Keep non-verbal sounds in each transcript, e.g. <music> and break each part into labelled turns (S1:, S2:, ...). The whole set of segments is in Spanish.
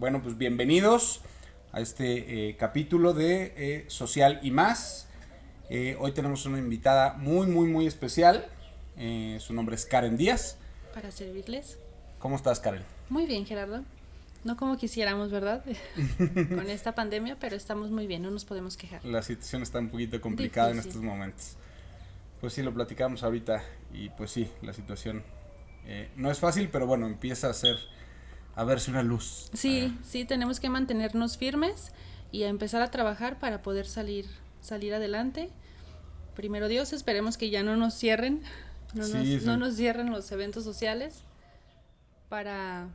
S1: Bueno, pues bienvenidos a este eh, capítulo de eh, Social y más. Eh, hoy tenemos una invitada muy, muy, muy especial. su nombre es Karen Díaz.
S2: Para servirles.
S1: ¿Cómo estás, Karen?
S2: Muy bien, Gerardo. No como quisiéramos, ¿verdad? <laughs> Con esta pandemia, pero estamos muy bien, no nos podemos quejar.
S1: La situación está un poquito complicada en estos momentos. Pues sí, lo platicamos ahorita y pues sí, la situación no es fácil, pero bueno, empieza a ser a verse una luz.
S2: Sí, sí, tenemos que mantenernos firmes y a empezar a trabajar para poder salir, salir adelante. Primero Dios, esperemos que ya no nos cierren, no, nos, no nos cierren los eventos sociales para,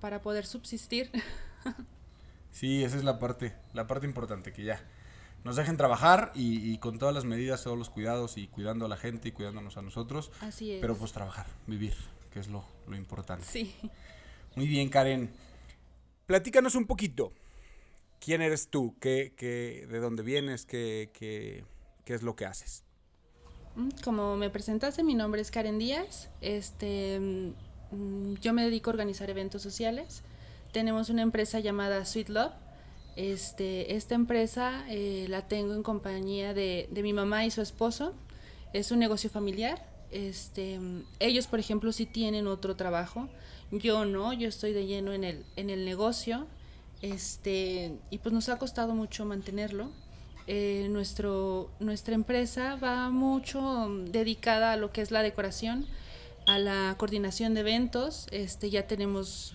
S2: para poder subsistir. <laughs>
S1: Sí, esa es la parte, la parte importante, que ya nos dejen trabajar y, con todas las medidas, todos los cuidados y cuidando a la gente y cuidándonos a nosotros.
S2: Así es.
S1: Pero pues trabajar, vivir, que es lo, lo importante.
S2: Sí.
S1: Muy bien, Karen. Platícanos un poquito. ¿Quién eres tú? ¿Qué, ¿De dónde vienes? ¿Qué, qué, qué es lo que haces?
S2: Mm, como me presentaste, mi nombre es Karen Díaz. Este, mm, yo me dedico a organizar eventos sociales. Tenemos una empresa llamada Sweet Love. Este, esta empresa eh, la tengo en compañía de, de, mi mamá y su esposo. Es un negocio familiar. Este, mm, ellos, por ejemplo, sí tienen otro trabajo. Yo no, yo estoy de lleno en el, en el negocio, este, y pues nos ha costado mucho mantenerlo. Eh, nuestro, nuestra empresa va mucho dedicada a lo que es la decoración, a la coordinación de eventos. Este, ya tenemos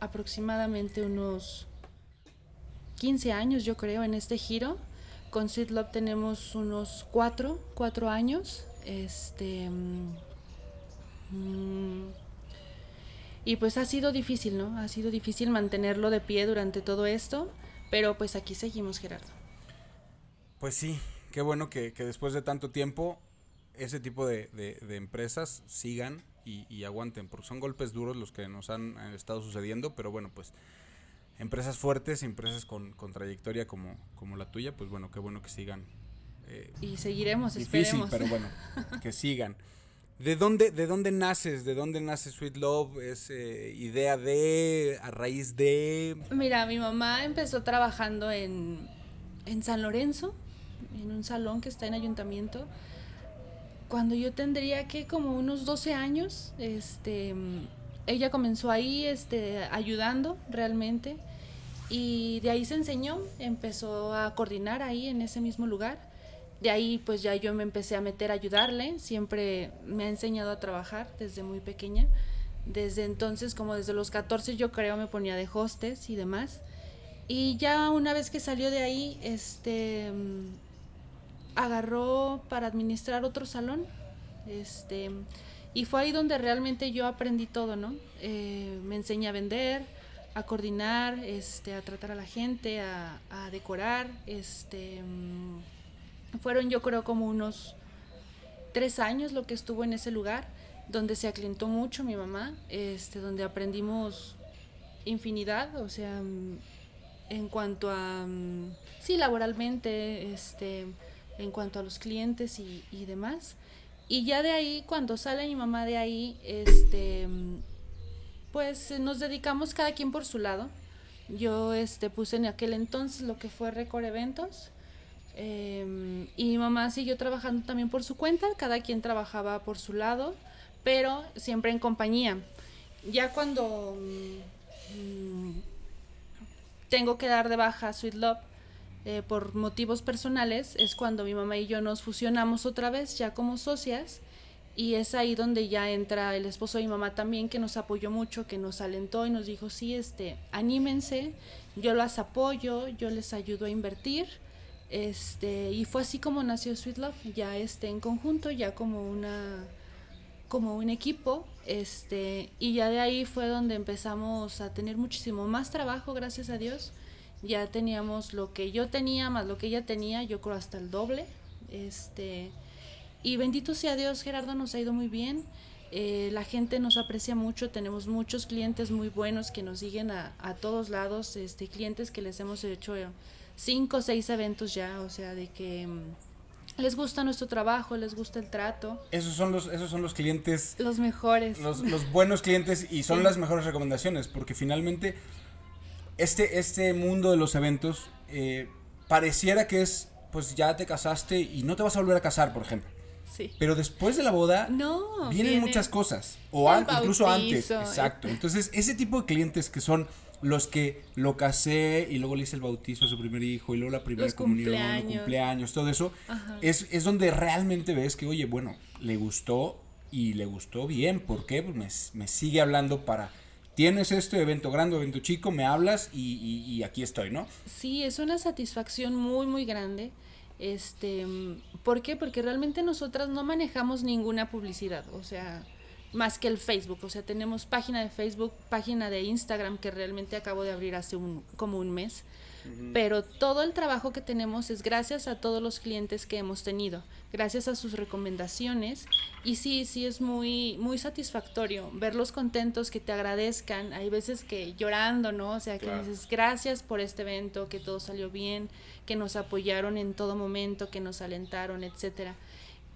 S2: aproximadamente unos 15 años, yo creo, en este giro. Con Love tenemos unos 4, 4 años. Este, mm, y pues ha sido difícil, ¿no? Ha sido difícil mantenerlo de pie durante todo esto, pero pues aquí seguimos, Gerardo.
S1: Pues sí, qué bueno que, después de tanto tiempo ese tipo de, empresas sigan y, aguanten, porque son golpes duros los que nos han estado sucediendo, pero bueno, pues empresas fuertes, empresas con, trayectoria como, como la tuya, pues bueno, qué bueno que sigan.
S2: Eh, y seguiremos,
S1: difícil, pero bueno, <laughs> que sigan. ¿De dónde, ¿De dónde naces? ¿De dónde nace Sweet Love? ¿Es eh, idea de, a raíz de...?
S2: Mira, mi mamá empezó trabajando en, en San Lorenzo, en un salón que está en ayuntamiento. Cuando yo tendría que como unos 12 años, este, ella comenzó ahí este, ayudando realmente y de ahí se enseñó, empezó a coordinar ahí en ese mismo lugar de ahí pues ya yo me empecé a meter a ayudarle, siempre me ha enseñado a trabajar desde muy pequeña. Desde entonces, como desde los 14 yo creo me ponía de hostes y demás. Y ya una vez que salió de ahí, este agarró para administrar otro salón. Este, y fue ahí donde realmente yo aprendí todo, ¿no? Eh, me enseñé a vender, a coordinar, este, a tratar a la gente, a, a decorar, este fueron yo creo como unos tres años lo que estuvo en ese lugar, donde se aclientó mucho mi mamá, este, donde aprendimos infinidad, o sea, en cuanto a, sí, laboralmente, este, en cuanto a los clientes y, y demás. Y ya de ahí, cuando sale mi mamá de ahí, este, pues nos dedicamos cada quien por su lado. Yo este, puse en aquel entonces lo que fue Record Eventos Em, y mi mamá siguió trabajando también por su cuenta, cada quien trabajaba por su lado, pero siempre en compañía. Ya cuando mm, tengo que dar de baja Sweet Love eh, por motivos personales, es cuando mi mamá y yo nos fusionamos otra vez ya como socias. Y es ahí donde ya entra el esposo de mi mamá también, que nos apoyó mucho, que nos alentó y nos dijo, sí, este, anímense, yo las apoyo, yo les ayudo a invertir este, y fue así como nació Sweet Love, ya este, en conjunto, ya como una como un equipo, este, y ya de ahí fue donde empezamos a tener muchísimo más trabajo, gracias a Dios. Ya teníamos lo que yo tenía más lo que ella tenía, yo creo hasta el doble. Este, y bendito sea Dios, Gerardo nos ha ido muy bien. Eh, la gente nos aprecia mucho, tenemos muchos clientes muy buenos que nos siguen a, a todos lados, este, clientes que les hemos hecho cinco o seis eventos ya, o sea, de que mm, les gusta nuestro trabajo, les gusta el trato.
S1: Esos son los, esos son los clientes.
S2: Los mejores.
S1: Los, buenos clientes y son las mejores recomendaciones, porque finalmente este, este mundo de los eventos eh, pareciera que es, pues ya te casaste y no te vas a volver a casar, por ejemplo.
S2: Sí.
S1: Pero después de la boda
S2: No,
S1: vienen
S2: viene
S1: muchas cosas. O an- incluso antes. Exacto. Entonces, ese tipo de clientes que son los que lo casé y luego le hice el bautizo a su primer hijo y luego la primera
S2: Los
S1: comunión, los
S2: cumpleaños.
S1: cumpleaños, todo eso, es, es donde realmente ves que, oye, bueno, le gustó y le gustó bien. ¿Por qué? Pues me, me sigue hablando para, tienes este evento grande, evento chico, me hablas y, y- y aquí estoy, ¿no?
S2: Sí, es una satisfacción muy, muy grande. Este, ¿por qué? Porque realmente nosotras no manejamos ninguna publicidad, o sea, más que el Facebook, o sea, tenemos página de Facebook, página de Instagram que realmente acabo de abrir hace un como un mes. Pero todo el trabajo que tenemos es gracias a todos los clientes que hemos tenido, gracias a sus recomendaciones y sí, sí es muy muy satisfactorio verlos contentos, que te agradezcan. Hay veces que llorando, ¿no? O sea, que
S1: Claro.
S2: dices, gracias por este evento, que todo salió bien, que nos apoyaron en todo momento, que nos alentaron, etcétera.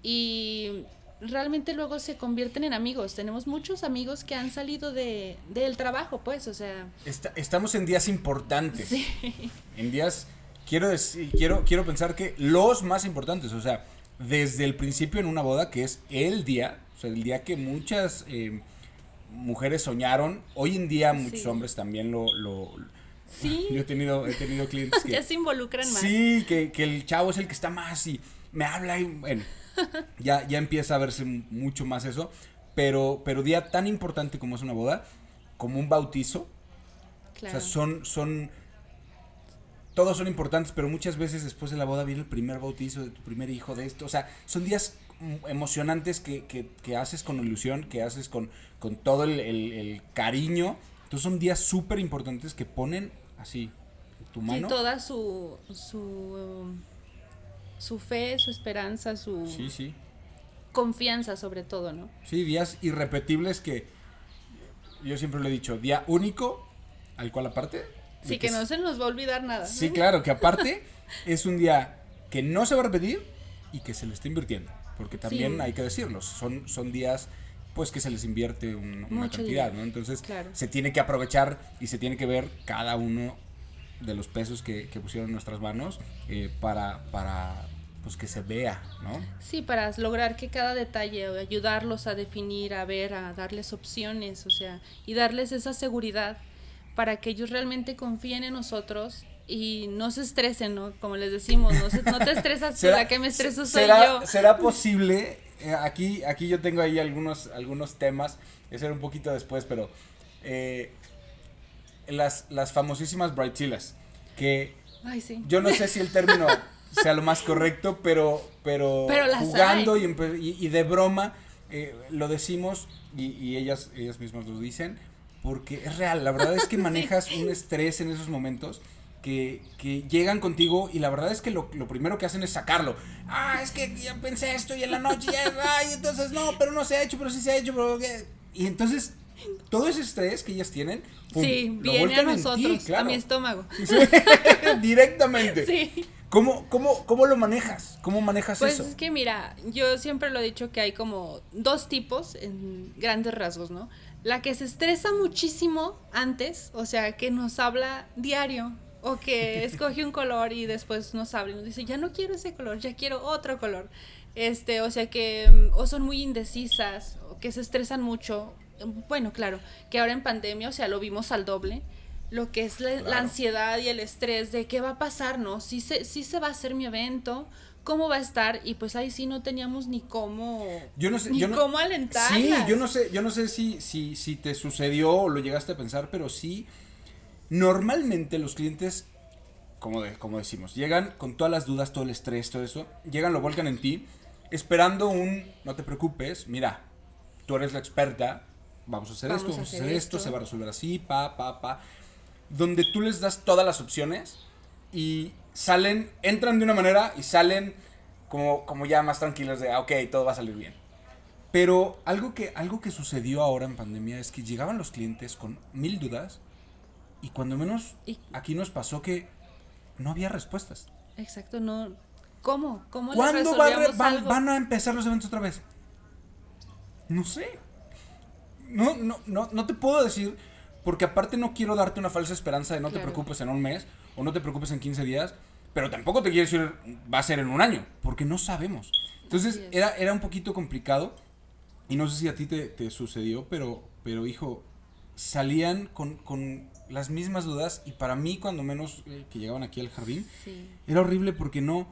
S2: Y realmente luego se convierten en amigos. Tenemos muchos amigos que han salido de del trabajo, pues, o sea,
S1: Esta- estamos en días importantes.
S2: sí.
S1: En días, quiero, decir, quiero, quiero pensar que los más importantes, o sea, desde el principio en una boda, que es el día, o sea, el día que muchas eh, mujeres soñaron, hoy en día muchos
S2: Sí.
S1: hombres también lo... lo
S2: Sí. <laughs>
S1: Yo he tenido, he tenido clientes <laughs> que...
S2: ya se involucran más.
S1: Sí, que, que el chavo es el que está más y me habla y bueno, <laughs> ya, ya empieza a verse mucho más eso. Pero, pero día tan importante como es una boda, como un bautizo,
S2: Claro.
S1: o sea, son, son, todos son importantes, pero muchas veces después de la boda viene el primer bautizo de tu primer hijo de esto. O sea, son días emocionantes que, que, que haces con ilusión, que haces con, con todo el, el- el cariño. Entonces son días súper importantes que ponen así tu
S2: Sí,
S1: mano.
S2: toda su, su, su fe, su esperanza, su
S1: Sí, sí.
S2: confianza sobre todo, ¿no?
S1: Sí, días irrepetibles que yo siempre lo he dicho, día único, al cual aparte...
S2: Sí, que no se nos va a olvidar nada.
S1: Sí, claro, que <laughs> aparte es un día que no se va a repetir y que se le está invirtiendo. Porque también
S2: Sí.
S1: hay que decirlo, son, son días pues que se les invierte un- una
S2: Mucho
S1: cantidad,
S2: dinero,
S1: ¿no? Entonces
S2: claro.
S1: se tiene que aprovechar y se tiene que ver cada uno de los pesos que, que pusieron en nuestras manos eh, para, para pues que se vea, ¿no?
S2: Sí, para lograr que cada detalle, ayudarlos a definir, a ver, a darles opciones, o sea, y darles esa seguridad para que ellos realmente confíen en nosotros y no se estresen, ¿no? Como les decimos, no, se- no te estresas <laughs> la que me estreso soy
S1: será,
S2: yo.
S1: ¿Será posible? eh, aquí, aquí yo tengo ahí algunos, algunos temas, ese era un poquito después, pero eh, las, las famosísimas Brightzillas, que
S2: Ay, sí.
S1: yo no sé si el término <laughs> sea lo más correcto, pero, pero,
S2: Pero
S1: jugando y, y- de broma eh, lo decimos y, y ellas, ellas mismas lo dicen, porque es real, la verdad es que <laughs> manejas un estrés en esos momentos. Que, que llegan contigo y la verdad es que lo, lo primero que hacen es sacarlo. Ah, es que ya pensé esto y en la noche ya, <laughs> ay, entonces no, pero no se ha hecho, pero sí se ha hecho, pero ¿qué?". Y entonces, todo ese estrés que ellas tienen, pum,
S2: Sí,
S1: lo
S2: viene a
S1: en ti,
S2: nosotros, a
S1: claro.
S2: mi estómago. <laughs>
S1: Sí, directamente.
S2: Sí.
S1: ¿Cómo, cómo, ¿Cómo lo manejas? ¿Cómo manejas
S2: Pues
S1: eso?
S2: es que mira, yo siempre lo he dicho que hay como dos tipos en grandes rasgos, ¿no? La que se estresa muchísimo antes, o sea, que nos habla diario, o que <laughs> escoge un color y después nos habla y nos dice, ya no quiero ese color, ya quiero otro color. Este, o sea que, mm, o son muy indecisas, o que se estresan mucho. Bueno, claro, que ahora en pandemia, o sea, lo vimos al doble lo que es la, la
S1: Claro.
S2: ansiedad y el estrés de qué va a pasar, ¿no? Si se, si se va a hacer mi evento, cómo va a estar, y pues ahí sí no teníamos ni cómo,
S1: Yo no sé,
S2: ni
S1: yo no,
S2: cómo alentarlas.
S1: Sí, yo no sé, yo no sé si, si, si te sucedió o lo llegaste a pensar, pero sí, normalmente los clientes, como, de, como decimos, llegan con todas las dudas, todo el estrés, todo eso, llegan, lo vuelcan en ti, esperando un, no te preocupes, mira, tú eres la experta, vamos a hacer
S2: Vamos
S1: esto,
S2: a
S1: vamos a
S2: hacer
S1: hacer esto,
S2: esto.
S1: se va a resolver así, pa, pa, pa, donde tú les das todas las opciones y salen, entran de una manera y salen como, como ya más tranquilos de, ah, ok, todo va a salir bien. Pero algo que, algo que sucedió ahora en pandemia es que llegaban los clientes con mil dudas y cuando menos
S2: Y-
S1: aquí nos pasó que no había respuestas.
S2: Exacto, no. ¿Cómo? ¿Cómo
S1: ¿Cuándo va re- van,
S2: algo?
S1: van a empezar los eventos otra vez? No sé. No, no, no, no te puedo decir porque aparte no quiero darte una falsa esperanza de no te preocupes en un mes o no te preocupes en 15 días, pero tampoco te quiero decir va a ser en un año, porque no sabemos. Entonces era, era un poquito complicado y no sé si a ti te, te sucedió, pero, pero hijo, salían con, con las mismas dudas y para mí cuando menos eh, que llegaban aquí al jardín,
S2: Sí.
S1: era horrible porque no,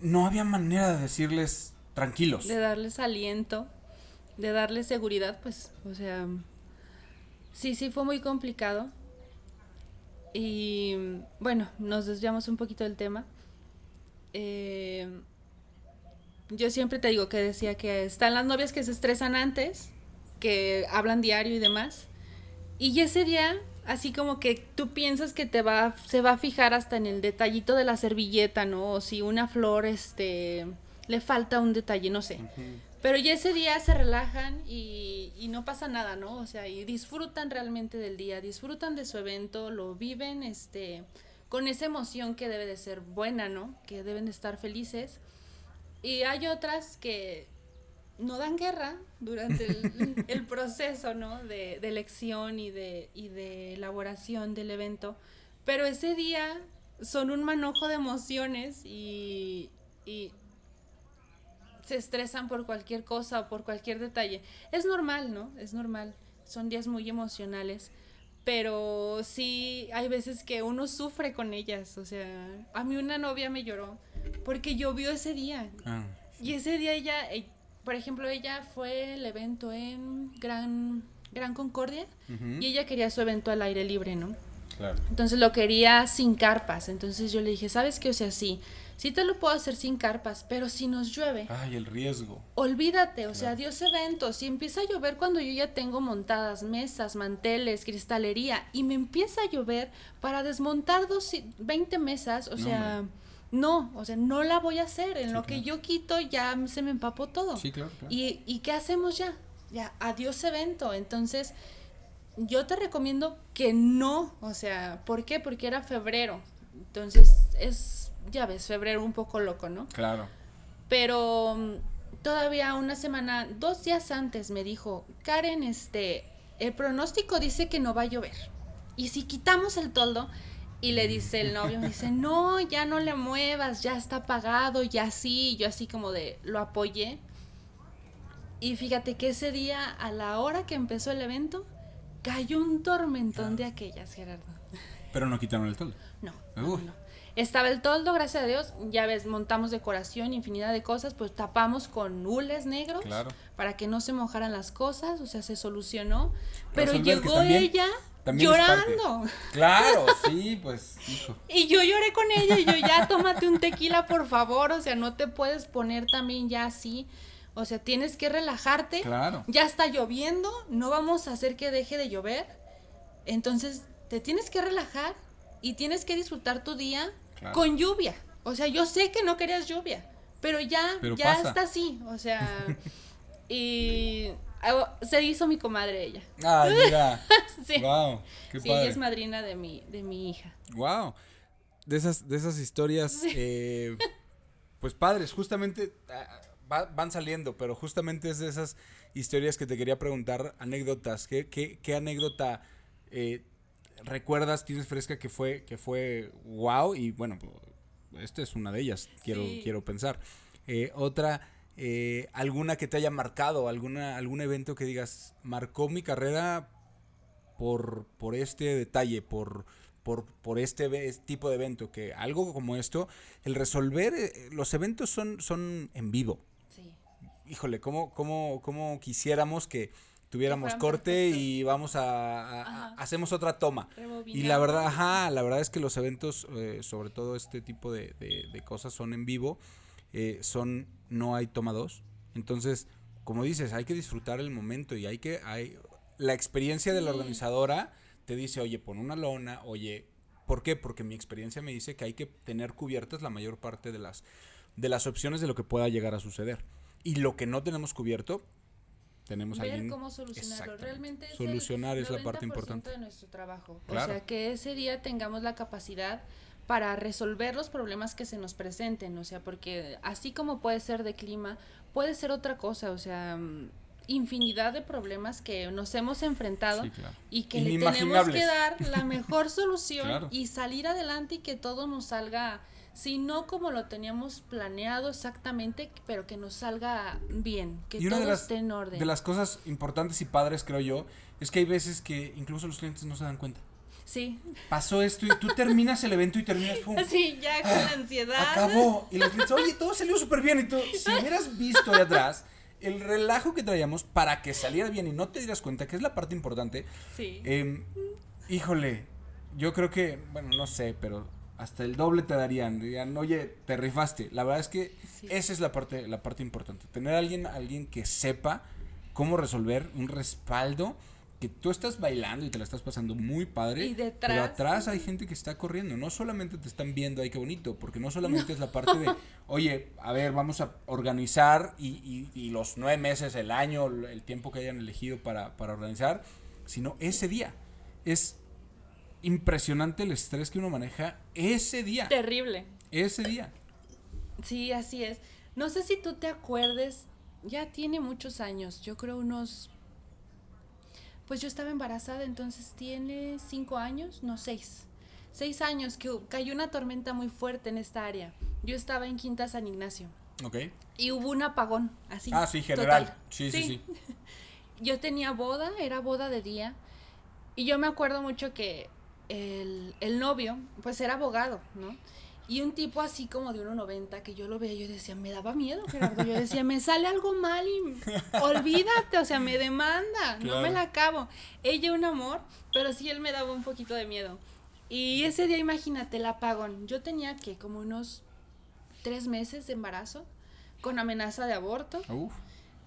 S1: no había manera de decirles tranquilos.
S2: De darles aliento, de darles seguridad, pues, o sea, sí, sí fue muy complicado. Y bueno, nos desviamos un poquito del tema. Eh, yo siempre te digo que decía que están las novias que se estresan antes, que hablan diario y demás. Y ese día, así como que tú piensas que te va, se va a fijar hasta en el detallito de la servilleta, ¿no? O si una flor, este, le falta un detalle, no sé. Pero ya ese día se relajan y, y no pasa nada, ¿no? O sea, y disfrutan realmente del día, disfrutan de su evento, lo viven, este, con esa emoción que debe de ser buena, ¿no? Que deben de estar felices. Y hay otras que no dan guerra durante el, <laughs> el proceso, ¿no? De, de elección y de, y de elaboración del evento. Pero ese día son un manojo de emociones y, y se estresan por cualquier cosa o por cualquier detalle. Es normal, ¿no? Es normal. Son días muy emocionales. Pero sí, hay veces que uno sufre con ellas. O sea, a mí una novia me lloró porque llovió ese día.
S1: Ah,
S2: Y ese día ella, eh, por ejemplo, ella fue el evento en Gran, Gran Concordia y ella quería su evento al aire libre, ¿no?
S1: claro.
S2: Entonces lo quería sin carpas. Entonces yo le dije, ¿sabes qué? O sea, sí, sí te lo puedo hacer sin carpas, pero si nos llueve,
S1: Ay, el riesgo.
S2: olvídate, o sea, adiós eventos. Si empieza a llover cuando yo ya tengo montadas mesas, manteles, cristalería, y me empieza a llover para desmontar dos, 20 mesas, o
S1: No,
S2: sea, no, o sea, no la voy a hacer. En
S1: Sí,
S2: lo que yo quito ya se me empapó todo.
S1: Sí, claro, claro.
S2: ¿Y, ¿Y qué hacemos ya? Ya, adiós evento. Entonces, yo te recomiendo que no, o sea, ¿por qué? Porque era febrero. Entonces, es, ya ves, febrero un poco loco, ¿no?
S1: Claro.
S2: Pero mm, todavía una semana, dos días antes me dijo, Karen, este, el pronóstico dice que no va a llover. Y si quitamos el toldo, y le dice el novio, me dice, no, ya no le muevas, ya está apagado, ya sí, yo así como de, lo apoyé. Y fíjate que ese día, a la hora que empezó el evento, cayó un tormentón de aquellas, Gerardo.
S1: Pero no quitaron el toldo.
S2: No, no. Estaba el toldo, gracias a Dios. Ya ves, montamos decoración, infinidad de cosas, pues tapamos con hules negros
S1: Claro.
S2: para que no se mojaran las cosas, o sea, se solucionó. Pero
S1: Resolver,
S2: llegó
S1: también-
S2: ella
S1: también
S2: llorando.
S1: Claro, <laughs> sí, pues, hijo.
S2: Y yo lloré con ella y yo ya tómate un tequila, por favor, o sea, no te puedes poner también ya así. O sea, tienes que relajarte.
S1: Claro.
S2: Ya está lloviendo, no vamos a hacer que deje de llover. Entonces, te tienes que relajar y tienes que disfrutar tu día
S1: Claro.
S2: con lluvia. O sea, yo sé que no querías lluvia, pero ya,
S1: Pero
S2: ya
S1: pasa.
S2: está así. O sea, <laughs> y ah, se hizo mi comadre ella.
S1: Ay, mira. <laughs>
S2: Sí.
S1: Wow, qué
S2: Sí, ella es madrina de mi, de mi hija.
S1: Wow. De esas, de esas historias, eh, pues padres, justamente ah, va- van saliendo, pero justamente es de esas historias que te quería preguntar, anécdotas. ¿Qué, qué, qué anécdota eh, recuerdas, tienes fresca que fue, que fue wow? Y bueno, esta es una de ellas, quiero,
S2: Sí.
S1: quiero pensar. Eh, otra, eh, alguna que te haya marcado, alguna, algún evento que digas, marcó mi carrera por, por este detalle, por, por, por este ve- tipo de evento, que algo como esto, el resolver, eh, los eventos son, son en vivo.
S2: Sí.
S1: Híjole, ¿cómo, cómo, cómo quisiéramos que tuviéramos corte y vamos a, a- hacemos otra toma? Y la verdad, ajá, la verdad es que los eventos, eh, sobre todo este tipo de, de- de cosas son en vivo, eh, son, no hay toma dos. Entonces, como dices, hay que disfrutar el momento y hay que, hay, la experiencia de la organizadora te dice, oye, pon una lona, oye, ¿por qué? Porque mi experiencia me dice que hay que tener cubiertas la mayor parte de las, de las opciones de lo que pueda llegar a suceder. Y lo que no tenemos cubierto, tenemos
S2: ver
S1: alguien
S2: cómo solucionarlo. Realmente es
S1: Solucionar
S2: el
S1: es la parte
S2: 90%
S1: importante.
S2: de nuestro trabajo.
S1: Claro.
S2: O sea, que ese día tengamos la capacidad para resolver los problemas que se nos presenten, o sea, porque así como puede ser de clima, puede ser otra cosa, o sea, mm, infinidad de problemas que nos hemos enfrentado
S1: Sí, claro.
S2: y que le tenemos que dar la mejor <laughs> solución
S1: Claro.
S2: y salir adelante y que todo nos salga, si no como lo teníamos planeado exactamente, pero que nos salga bien, que
S1: Y
S2: todo
S1: de las,
S2: esté en orden.
S1: de las cosas importantes y padres, creo yo, es que hay veces que incluso los clientes no se dan cuenta.
S2: Sí,
S1: Pasó esto y tú terminas el evento y terminas, pum, <laughs>
S2: así ya con la ansiedad.
S1: Ah, acabó. Y los clientes, oye, todo salió súper bien. Y tú, si <laughs> hubieras visto ahí atrás el relajo que traíamos para que saliera bien y no te dieras cuenta, que es la parte importante,
S2: Sí.
S1: em, híjole, yo creo que, bueno, no sé, pero hasta el doble te darían. Dirían, oye, te rifaste. La verdad es que
S2: Sí.
S1: esa es la parte, la parte importante. Tener a alguien, alguien que sepa cómo resolver un respaldo que tú estás bailando y te la estás pasando muy padre.
S2: Y detrás-
S1: Pero atrás hay gente que está corriendo. No solamente te están viendo, ay, qué bonito. Porque no solamente es la parte de, <laughs> oye, a ver, vamos a organizar y, y- y los nueve meses, el año, el tiempo que hayan elegido para, para organizar, sino ese día. Es impresionante el estrés que uno maneja ese día.
S2: Terrible.
S1: Ese día.
S2: Sí, así es. No sé si tú te acuerdes, ya tiene muchos años, yo creo unos... Pues yo estaba embarazada, entonces tiene cinco años, no seis. Seis años que cayó una tormenta muy fuerte en esta área. Yo estaba en Quinta San Ignacio
S1: ¿Ok?
S2: y hubo un apagón, así.
S1: Ah, sí, general.
S2: total.
S1: Sí, sí, sí. <laughs>
S2: Yo tenía boda, era boda de día, y yo me acuerdo mucho que el, el novio, pues era abogado, ¿no? Y un tipo así como de 1,90 que yo lo veía, yo decía, me daba miedo, Gerardo. Yo decía, me sale algo mal y <laughs> olvídate, o sea, me demanda, no me la acabo. Ella un amor, pero sí él me daba un poquito de miedo. Y ese día, imagínate, el apagón. Yo tenía que como unos tres meses de embarazo con amenaza de aborto.
S1: Uf,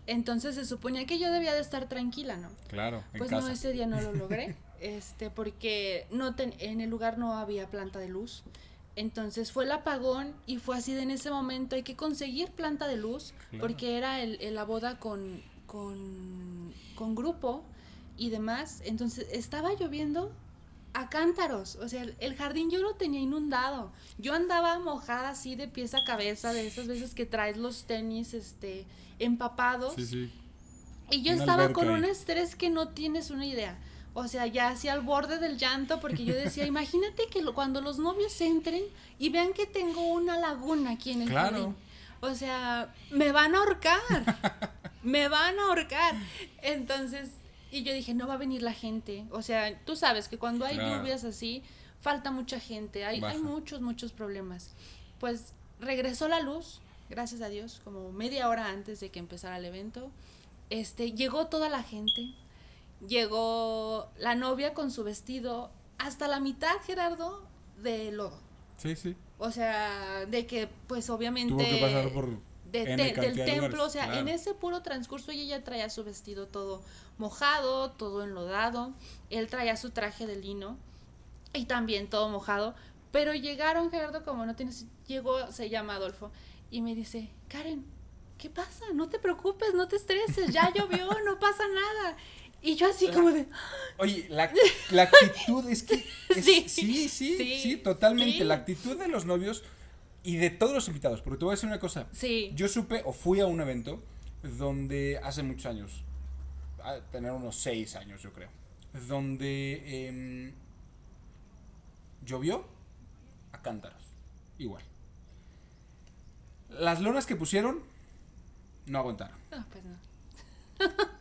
S2: Entonces se suponía que yo debía de estar tranquila, ¿no?
S1: claro, en
S2: Pues
S1: casa.
S2: no, ese día no lo logré, <laughs> este, porque no ten- en el lugar no había planta de luz. Entonces fue el apagón y fue así de en ese momento hay que conseguir planta de luz
S1: Claro.
S2: porque era el, el- la boda con, con, con grupo y demás. Entonces estaba lloviendo a cántaros, o sea, el, jardín yo lo tenía inundado. Yo andaba mojada así de pies a cabeza de esas veces que traes los tenis este empapados.
S1: Sí, sí.
S2: Y yo
S1: Una
S2: estaba con
S1: ahí.
S2: un estrés que no tienes una idea. O sea, ya hacia al borde del llanto, porque yo decía, <laughs> imagínate que lo- cuando los novios entren y vean que tengo una laguna aquí en el
S1: Claro.
S2: jardín. O sea, me van a ahorcar. <laughs> me van a ahorcar. Entonces, y yo dije, no va a venir la gente. O sea, tú sabes que cuando hay
S1: Claro.
S2: lluvias así, falta mucha gente. Hay, hay muchos, muchos problemas. Pues regresó la luz, gracias a Dios, como media hora antes de que empezara el evento. Este, llegó toda la gente. Llegó la novia con su vestido hasta la mitad, Gerardo, de lodo.
S1: Sí, sí.
S2: O sea, de que pues obviamente
S1: Tuvo que pasar por
S2: de- del
S1: de
S2: templo,
S1: lugares,
S2: o sea,
S1: claro.
S2: en ese puro transcurso ella ya traía su vestido todo mojado, todo enlodado, él traía su traje de lino y también todo mojado, pero llegaron Gerardo como no tienes, llegó, se llama Adolfo y me dice, Karen, ¿qué pasa? No te preocupes, no te estreses, ya llovió, no pasa nada. Y yo así como de,
S1: Oye, la, la actitud es que. <laughs> es-
S2: Sí,
S1: sí, sí, sí,
S2: sí,
S1: totalmente.
S2: sí.
S1: La actitud de los novios y de todos los invitados. Porque te voy a decir una cosa.
S2: sí,
S1: Yo supe o fui a un evento donde hace muchos años, a tener unos seis años yo creo, donde em, llovió a cántaros, igual. Las lonas que pusieron no aguantaron.
S2: no, pues no. <laughs>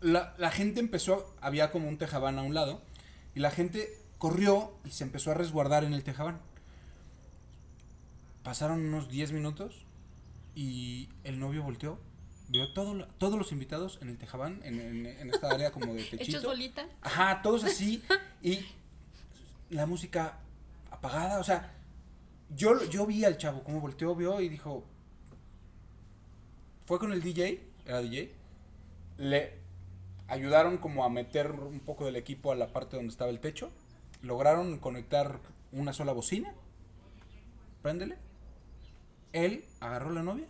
S1: La, la gente empezó, había como un tejabán a un lado, y la gente corrió y se empezó a resguardar en el tejabán. Pasaron unos 10 minutos y el novio volteó, vio todo, todos los invitados en el tejabán, en, en- en esta área como de <laughs>
S2: Hechos
S1: techito.
S2: bolita.
S1: Ajá, todos así, <laughs> y la música apagada, o sea, yo, yo vi al chavo como volteó, vio y dijo, fue con el DJ, era DJ, le ayudaron como a meter un poco del equipo a la parte donde estaba el techo, lograron conectar una sola bocina, préndele, él agarró a la novia,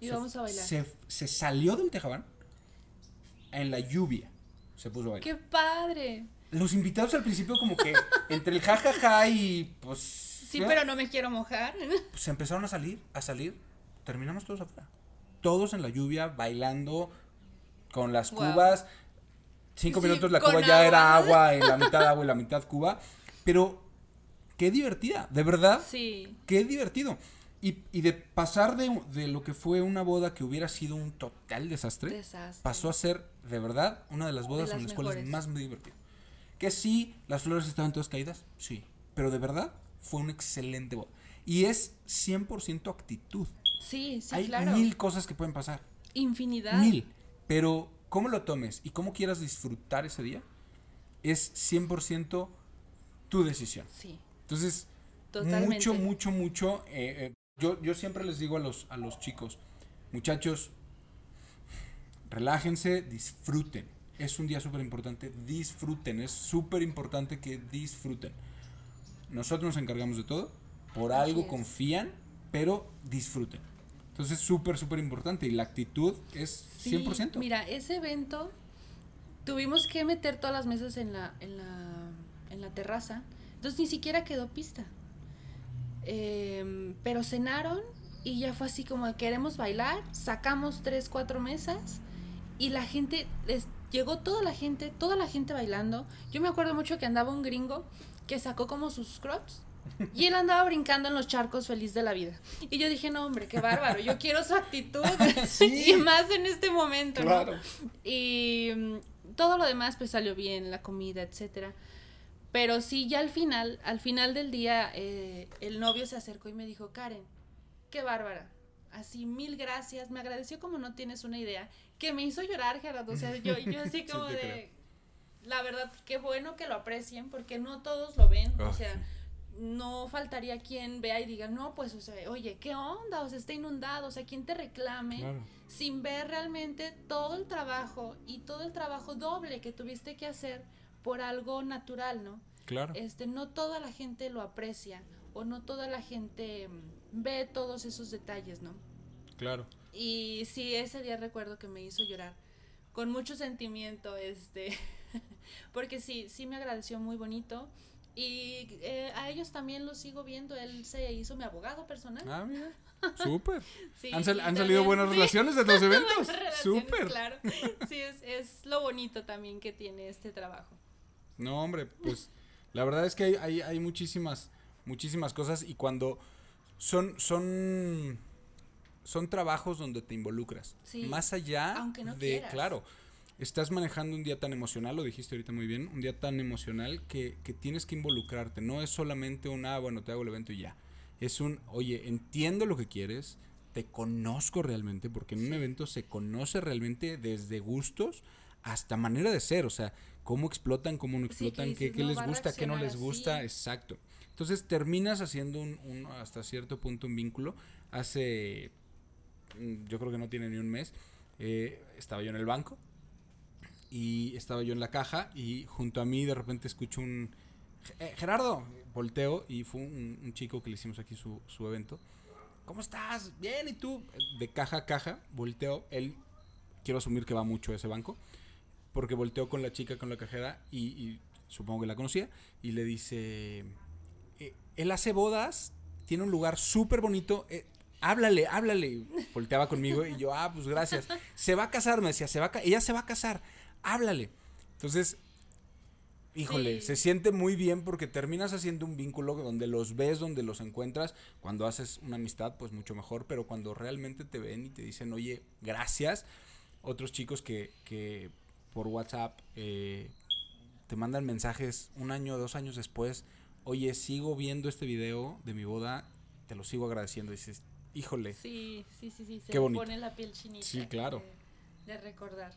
S2: Y
S1: se-
S2: vamos a bailar.
S1: Se, se salió del tejabán en la lluvia, se puso a bailar.
S2: ¡Qué padre!
S1: Los invitados al principio como que <laughs> entre el jajaja y pues...
S2: Sí, pero no me quiero mojar. <laughs>
S1: Pues empezaron a salir, a salir, terminamos todos afuera. Todos en la lluvia, bailando, con las cubas. Cinco
S2: Sí,
S1: minutos la cuba ya era
S2: agua.
S1: y la <laughs> mitad agua y la mitad cuba. Pero qué divertida, de verdad.
S2: Sí,
S1: Qué divertido. Y, y de pasar de, de lo que fue una boda que hubiera sido un total desastre,
S2: desastre.
S1: pasó a ser, de verdad, una de las bodas
S2: las
S1: en las cuales más me divertí. Que sí, las flores estaban todas caídas, sí. Pero de verdad, fue una excelente boda. Y es 100% actitud.
S2: Sí, sí,
S1: Hay
S2: claro.
S1: mil cosas que pueden pasar.
S2: Infinidad.
S1: Mil. Pero cómo lo tomes y cómo quieras disfrutar ese día es 100% tu decisión.
S2: Sí,
S1: Entonces,
S2: totalmente.
S1: mucho, mucho, mucho. eh, eh, yo, yo siempre les digo a los, a los chicos, muchachos, relájense, disfruten. Es un día súper importante, disfruten. Es súper importante que disfruten. Nosotros nos encargamos de todo, por
S2: Así
S1: algo
S2: es.
S1: confían, pero disfruten. Entonces, súper, súper importante. Y la actitud es
S2: Sí,
S1: 100%.
S2: Mira, ese evento tuvimos que meter todas las mesas en la, en la, en la terraza. Entonces ni siquiera quedó pista. Em, pero cenaron y ya fue así como queremos bailar, sacamos tres, cuatro mesas y la gente, les, llegó toda la gente, toda la gente bailando. Yo me acuerdo mucho que andaba un gringo que sacó como sus crops y él andaba brincando en los charcos feliz de la vida. Y yo dije, no hombre, qué bárbaro, yo quiero su actitud <laughs> <laughs>
S1: Sí.
S2: y más en este momento, ¿no?
S1: Claro.
S2: Y mm, todo lo demás pues salió bien, la comida, etcétera. Pero sí, ya al final, al final del día, eh, el novio se acercó y me dijo, Karen, qué bárbara. Así, mil gracias. Me agradeció como no tienes una idea. Que me hizo llorar, Gerardo. O sea, yo, yo así <laughs>
S1: Sí,
S2: como
S1: te
S2: de...
S1: creo.
S2: La verdad, qué bueno que lo aprecien, porque no todos lo ven.
S1: Ah,
S2: o sea,
S1: sí.
S2: No faltaría quien vea y diga, no, pues, o sea, oye, ¿qué onda? O sea, está inundado. O sea, quien te reclame
S1: Claro.
S2: sin ver realmente todo el trabajo y todo el trabajo doble que tuviste que hacer por algo natural, ¿no?
S1: Claro.
S2: Este, no toda la gente lo aprecia o no toda la gente mm, ve todos esos detalles, ¿no?
S1: Claro.
S2: Y sí, ese día recuerdo que me hizo llorar con mucho sentimiento, este, <laughs> porque sí, sí me agradeció muy bonito y eh, a ellos también los sigo viendo, él se hizo mi abogado personal.
S1: Ah, mira. <laughs> Súper.
S2: Sí,
S1: ¿Han, sal-
S2: y
S1: han salido buenas
S2: sí.
S1: relaciones de <laughs> los eventos? Súper.
S2: Claro. Sí, es, es lo bonito también que tiene este trabajo.
S1: No, hombre, pues la verdad es que hay, hay, hay muchísimas, muchísimas cosas y cuando son, son, son trabajos donde te involucras.
S2: Sí,
S1: Más allá
S2: no
S1: de,
S2: quieras.
S1: claro, estás manejando un día tan emocional, lo dijiste ahorita muy bien, un día tan emocional que, que tienes que involucrarte. No es solamente un, ah, bueno, te hago el evento y ya. Es un, oye, entiendo lo que quieres, te conozco realmente, porque en un evento se conoce realmente desde gustos hasta manera de ser, o sea, cómo explotan, cómo no explotan, qué,
S2: dices,
S1: qué
S2: no,
S1: les gusta, qué no les gusta,
S2: así.
S1: exacto. Entonces terminas haciendo un, un- hasta cierto punto un vínculo. Hace, mm, yo creo que no tiene ni un mes, eh, estaba yo en el banco y estaba yo en la caja y junto a mí de repente escucho un "Eh, Gerardo, volteo y fue un, chico que le hicimos aquí su, su evento. ¿Cómo estás? Bien, ¿y tú? De caja a caja, volteo, él, quiero asumir que va mucho a ese banco, porque volteo con la chica, con la cajera y, supongo que la conocía y le dice, "Eh, él hace bodas, tiene un lugar súper bonito, eh, háblale, háblale. Volteaba conmigo y yo, ah, pues gracias. Se va a casar, me decía, se va a ella se va a casar, háblale. Entonces, híjole,
S2: Sí.
S1: se siente muy bien porque terminas haciendo un vínculo donde los ves, donde los encuentras. Cuando haces una amistad, pues mucho mejor, pero cuando realmente te ven y te dicen, oye, gracias. Otros chicos que, que por WhatsApp eh, te mandan mensajes un año, dos años después, oye, sigo viendo este video de mi boda, te lo sigo agradeciendo. dices, híjole,
S2: Sí, sí, sí, sí, se
S1: Qué
S2: me
S1: bonito.
S2: pone la piel chinita.
S1: Sí, claro.
S2: De, de recordar.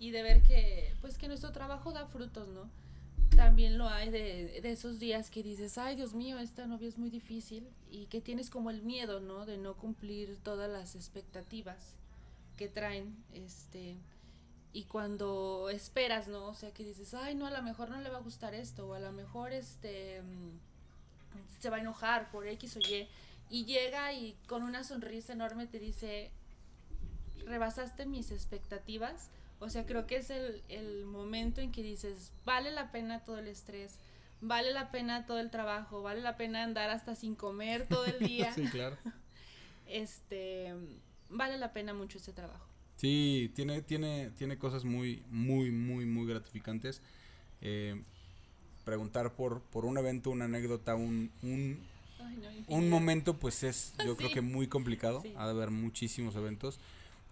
S2: Y de ver que, pues que nuestro trabajo da frutos, ¿no? También lo hay de, de esos días que dices, ay Dios mío, esta novia es muy difícil y que tienes como el miedo, ¿no? De no cumplir todas las expectativas que traen, este, y cuando esperas, ¿no? O sea, que dices, ay, no, a lo mejor no le va a gustar esto, o a lo mejor, este, se va a enojar por X o Y, y llega y con una sonrisa enorme te dice, rebasaste mis expectativas. O sea, creo que es el, el momento en que dices, vale la pena todo el estrés, vale la pena todo el trabajo, vale la pena andar hasta sin comer todo el <laughs> día.
S1: sí, claro. <laughs>
S2: Este, vale la pena mucho este trabajo.
S1: Sí, tiene, tiene, tiene cosas muy, muy, muy, muy gratificantes. Eh, preguntar por, por un evento, una anécdota, un, un, un momento, pues es <laughs> yo creo que muy complicado. Ha de haber muchísimos eventos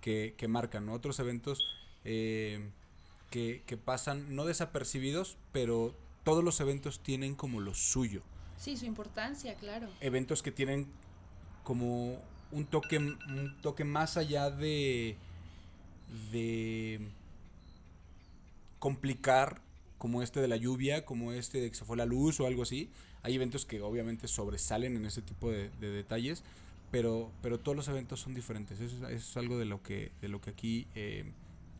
S1: que, que marcan, Otros eventos eh, que, que pasan no desapercibidos, pero todos los eventos tienen como lo suyo.
S2: Sí, su importancia, claro.
S1: Eventos que tienen como un toque, un toque más allá de, de complicar como este de la lluvia, como este de que se fue la luz o algo así. Hay eventos que obviamente sobresalen en ese tipo de, detalles, pero, pero todos los eventos son diferentes. Eso, es algo de lo que, de lo que aquí eh,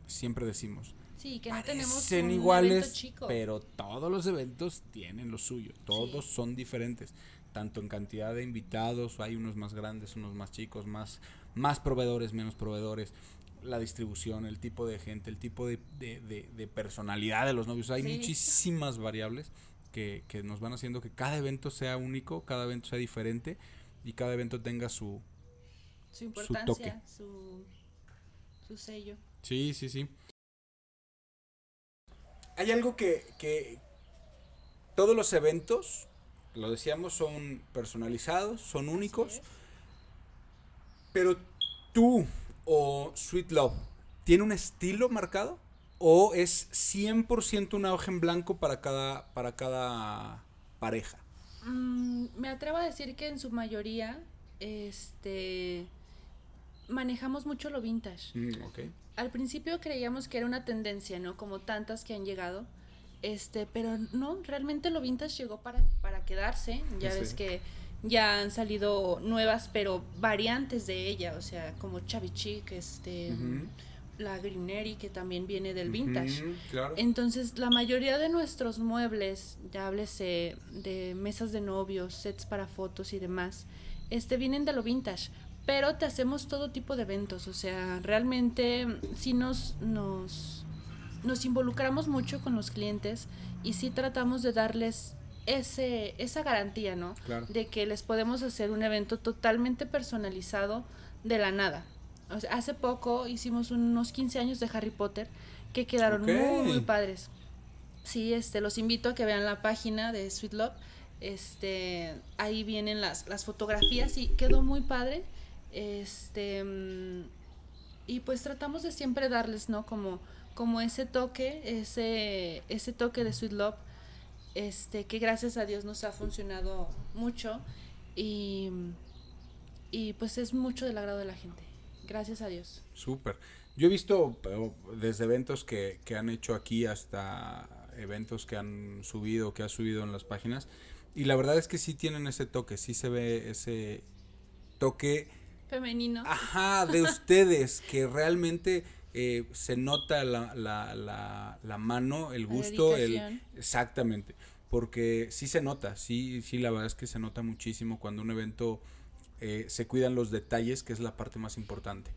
S1: siempre decimos.
S2: Sí, que no tenemos
S1: un iguales, chico. pero todos los eventos tienen lo suyo, todos son diferentes, tanto en cantidad de invitados, hay unos más grandes, unos más chicos, más, más proveedores, menos proveedores, la distribución, el tipo de gente, el tipo de, personalidad de los novios, hay muchísimas variables que, nos van haciendo que cada evento sea único, cada evento sea diferente y cada evento tenga su,
S2: su importancia, su, su sello.
S1: Sí, sí, sí hay algo que, que todos los eventos, lo decíamos, son personalizados, son únicos, pero tú o Sweet Love, ¿tiene un estilo marcado? ¿O es 100% una hoja en blanco para cada, para cada pareja?
S2: Mm, me atrevo a decir que en su mayoría este, manejamos mucho lo vintage.
S1: Mm, okay
S2: al principio creíamos que era una tendencia, ¿no? Como tantas que han llegado. Este, pero no, realmente lo vintage llegó para, para quedarse. Ya ves que ya han salido nuevas, pero variantes de ella, o sea, como Chavichik, este, la Greenery, que también viene del vintage. Entonces, la mayoría de nuestros muebles, ya háblese de mesas de novios, sets para fotos y demás, este, vienen de lo vintage pero te hacemos todo tipo de eventos, o sea, realmente sí nos, nos, nos involucramos mucho con los clientes y sí tratamos de darles ese, esa garantía, ¿no? De que les podemos hacer un evento totalmente personalizado de la nada. O sea, hace poco hicimos unos 15 años de Harry Potter que quedaron muy, muy padres. Sí, este, los invito a que vean la página de Sweet Love. Este, ahí vienen las, las fotografías y quedó muy padre. Este, y pues tratamos de siempre darles, ¿no? Como, como ese toque, ese, ese toque de Sweet Love, este, que gracias a Dios nos ha funcionado mucho y, y pues es mucho del agrado de la gente. Gracias a Dios.
S1: Súper. Yo he visto desde eventos que, que han hecho aquí hasta eventos que han subido, que ha subido en las páginas. Y la verdad es que sí tienen ese toque, sí se ve ese toque
S2: femenino.
S1: Ajá, de <laughs> ustedes, que realmente eh, se nota la, la, la, la, mano, el gusto, el exactamente, porque sí se nota, sí, sí, la verdad es que se nota muchísimo cuando un evento eh, se cuidan los detalles, que es la parte más importante.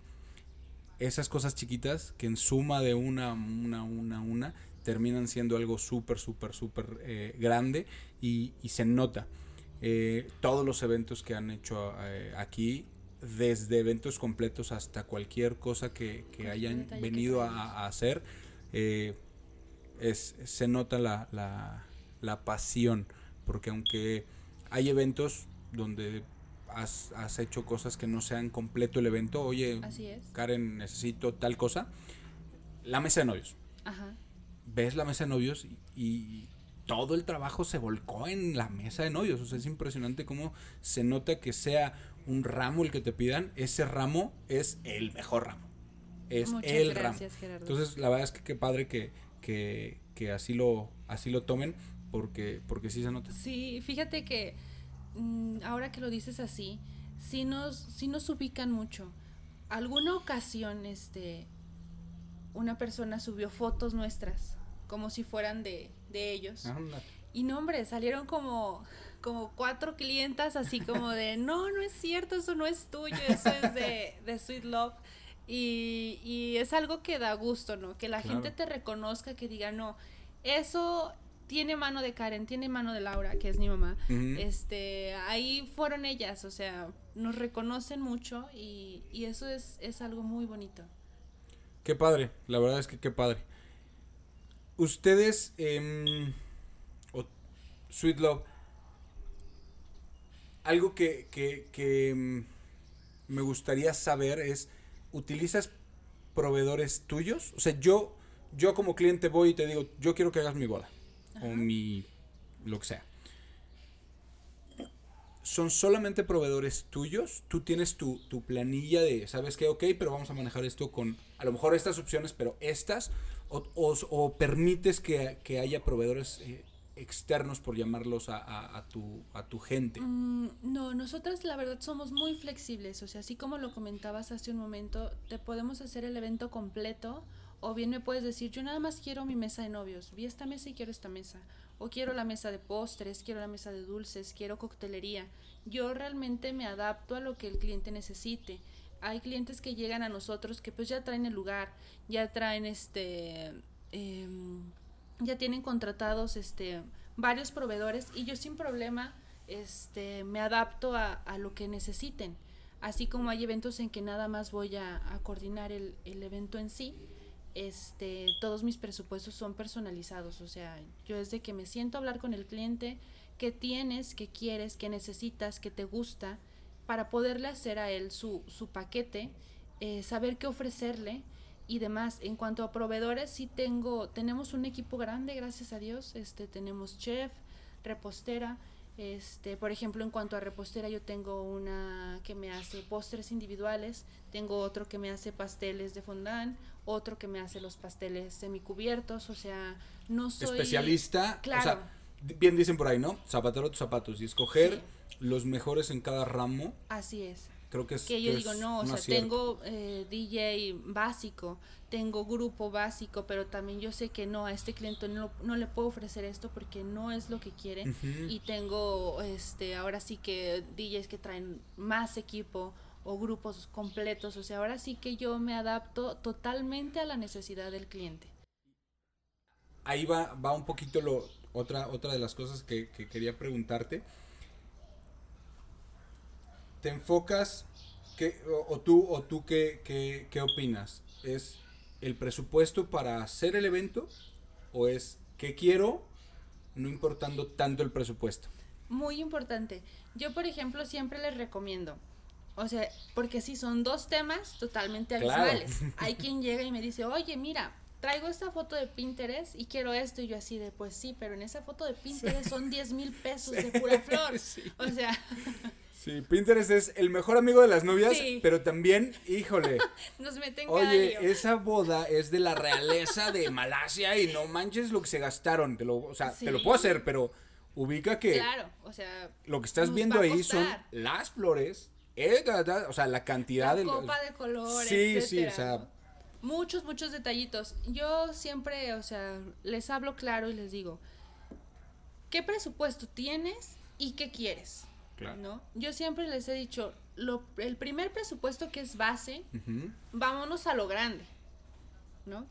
S1: Esas cosas chiquitas que en suma de una, una, una, una, terminan siendo algo súper, súper, súper eh, grande y, y, se nota. todos los eventos que han hecho aquí desde eventos completos hasta cualquier cosa que, hayan venido a, hacer, eh, es, se nota la, la, pasión, porque aunque hay eventos donde has, hecho cosas que no sean completo el evento, oye, Karen, necesito tal cosa, la mesa de novios. Ves la mesa de novios y, todo el trabajo se volcó en la mesa de novios. O sea, es impresionante cómo se nota que sea un ramo el que te pidan, ese ramo es el mejor ramo. Es el ramo. Entonces, la verdad es que qué padre que, que, que, así lo así lo tomen porque porque sí se nota.
S2: Sí, fíjate que mm, ahora que lo dices así, sí nos sí nos ubican mucho. Alguna ocasión este una persona subió fotos nuestras como si fueran de, de ellos. Y no, hombre, salieron como como cuatro clientas así como de, no, no es cierto, eso no es tuyo, eso es de, de Sweet Love. Y, y, es algo que da gusto, ¿no? Que la gente te reconozca, que diga, no, eso tiene mano de Karen, tiene mano de Laura, que es mi mamá. Este, ahí fueron ellas, o sea, nos reconocen mucho y, y eso es, es algo muy bonito.
S1: Qué padre, la verdad es que qué padre. Ustedes, eh, Sweet Love, algo que, que, que em, me gustaría saber es, ¿utilizas proveedores tuyos? O sea, yo, yo como cliente voy y te digo, yo quiero que hagas mi boda. O mi, lo que sea. ¿Son solamente proveedores tuyos? Tú tienes tu, tu planilla de, ¿sabes qué? Ok, pero vamos a manejar esto con, a lo mejor estas opciones, pero estas. O, o, o permites que, que, haya proveedores eh, externos, por llamarlos, a, a, tu, a tu gente?
S2: Mm, no, nosotras la verdad somos muy flexibles, o sea, así como lo comentabas hace un momento, te podemos hacer el evento completo o bien me puedes decir, yo nada más quiero mi mesa de novios, vi esta mesa y quiero esta mesa, o quiero la mesa de postres, quiero la mesa de dulces, quiero coctelería. Yo realmente me adapto a lo que el cliente necesite. Hay clientes que llegan a nosotros que pues ya traen el lugar, ya traen este... Eh, ya tienen contratados este varios proveedores y yo sin problema este me adapto a, a lo que necesiten. Así como hay eventos en que nada más voy a, a coordinar el, el, evento en sí este todos mis presupuestos son personalizados. O sea yo desde que me siento a hablar con el cliente qué tienes qué quieres qué necesitas qué te gusta para poderle hacer a él su, su paquete eh, saber qué ofrecerle y demás. En cuanto a proveedores, sí tengo, tenemos un equipo grande, gracias a Dios. Este, tenemos chef, repostera. Este, por ejemplo, en cuanto a repostera, yo tengo una que me hace postres individuales, tengo otro que me hace pasteles de fondant, otro que me hace los pasteles semicubiertos, o sea, no soy
S1: especialista, claro. o sea, bien dicen por ahí, ¿no? Zapatero tus zapatos y escoger sí. los mejores en cada ramo.
S2: Así es
S1: creo que es
S2: que yo
S1: que
S2: digo no o sea tengo eh, DJ básico tengo grupo básico pero también yo sé que no a este cliente no, no le puedo ofrecer esto porque no es lo que quiere. Uh -huh. y tengo este ahora sí que DJs que traen más equipo o grupos completos. O sea ahora sí que yo me adapto totalmente a la necesidad del cliente.
S1: Ahí va va un poquito lo otra otra de las cosas que, que quería preguntarte te enfocas que, o, o, tú o tú qué, qué, qué, opinas es el presupuesto para hacer el evento o es qué quiero no importando tanto el presupuesto
S2: muy importante yo por ejemplo siempre les recomiendo o sea porque si son dos temas totalmente claro. <laughs> hay quien llega y me dice oye mira traigo esta foto de Pinterest y quiero esto y yo así de pues sí pero en esa foto de Pinterest sí. son 10 mil pesos de <laughs> pura flor sí. o sea
S1: Sí, Pinterest es el mejor amigo de las novias, sí. pero también, híjole. <laughs>
S2: Nos meten
S1: Oye, esa boda es de la realeza de Malasia y no manches lo que se gastaron. Te lo, o sea, sí. te lo puedo hacer, pero ubica que.
S2: Claro, o sea.
S1: Lo que estás viendo ahí son las flores, el, o sea, la cantidad
S2: la
S1: de.
S2: copa de colores.
S1: Sí, etcétera. sí, o sea.
S2: Muchos, muchos detallitos. Yo siempre, o sea, les hablo claro y les digo, ¿qué presupuesto tienes y qué quieres?
S1: Claro.
S2: ¿no? Yo siempre les he dicho, lo, el primer presupuesto que es base, uh -huh. vámonos a lo grande, ¿no?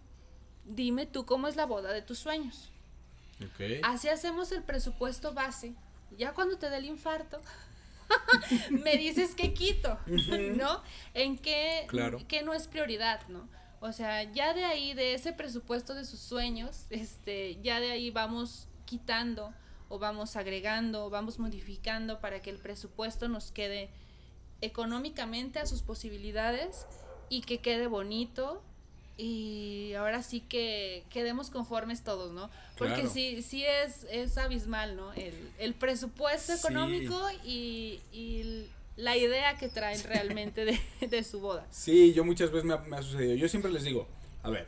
S2: Dime tú cómo es la boda de tus sueños.
S1: Okay.
S2: Así hacemos el presupuesto base. Ya cuando te dé el infarto, <laughs> me dices que quito, uh -huh. ¿no? En qué,
S1: claro.
S2: qué no es prioridad, ¿no? O sea, ya de ahí, de ese presupuesto de sus sueños, este, ya de ahí vamos quitando o vamos agregando, o vamos modificando para que el presupuesto nos quede económicamente a sus posibilidades y que quede bonito y ahora sí que quedemos conformes todos, ¿no? Porque
S1: claro.
S2: sí, sí es, es abismal, ¿no? El, el presupuesto económico sí. y, y, la idea que traen realmente de, de, su boda.
S1: Sí, yo muchas veces me ha, me ha sucedido. Yo siempre les digo, a ver,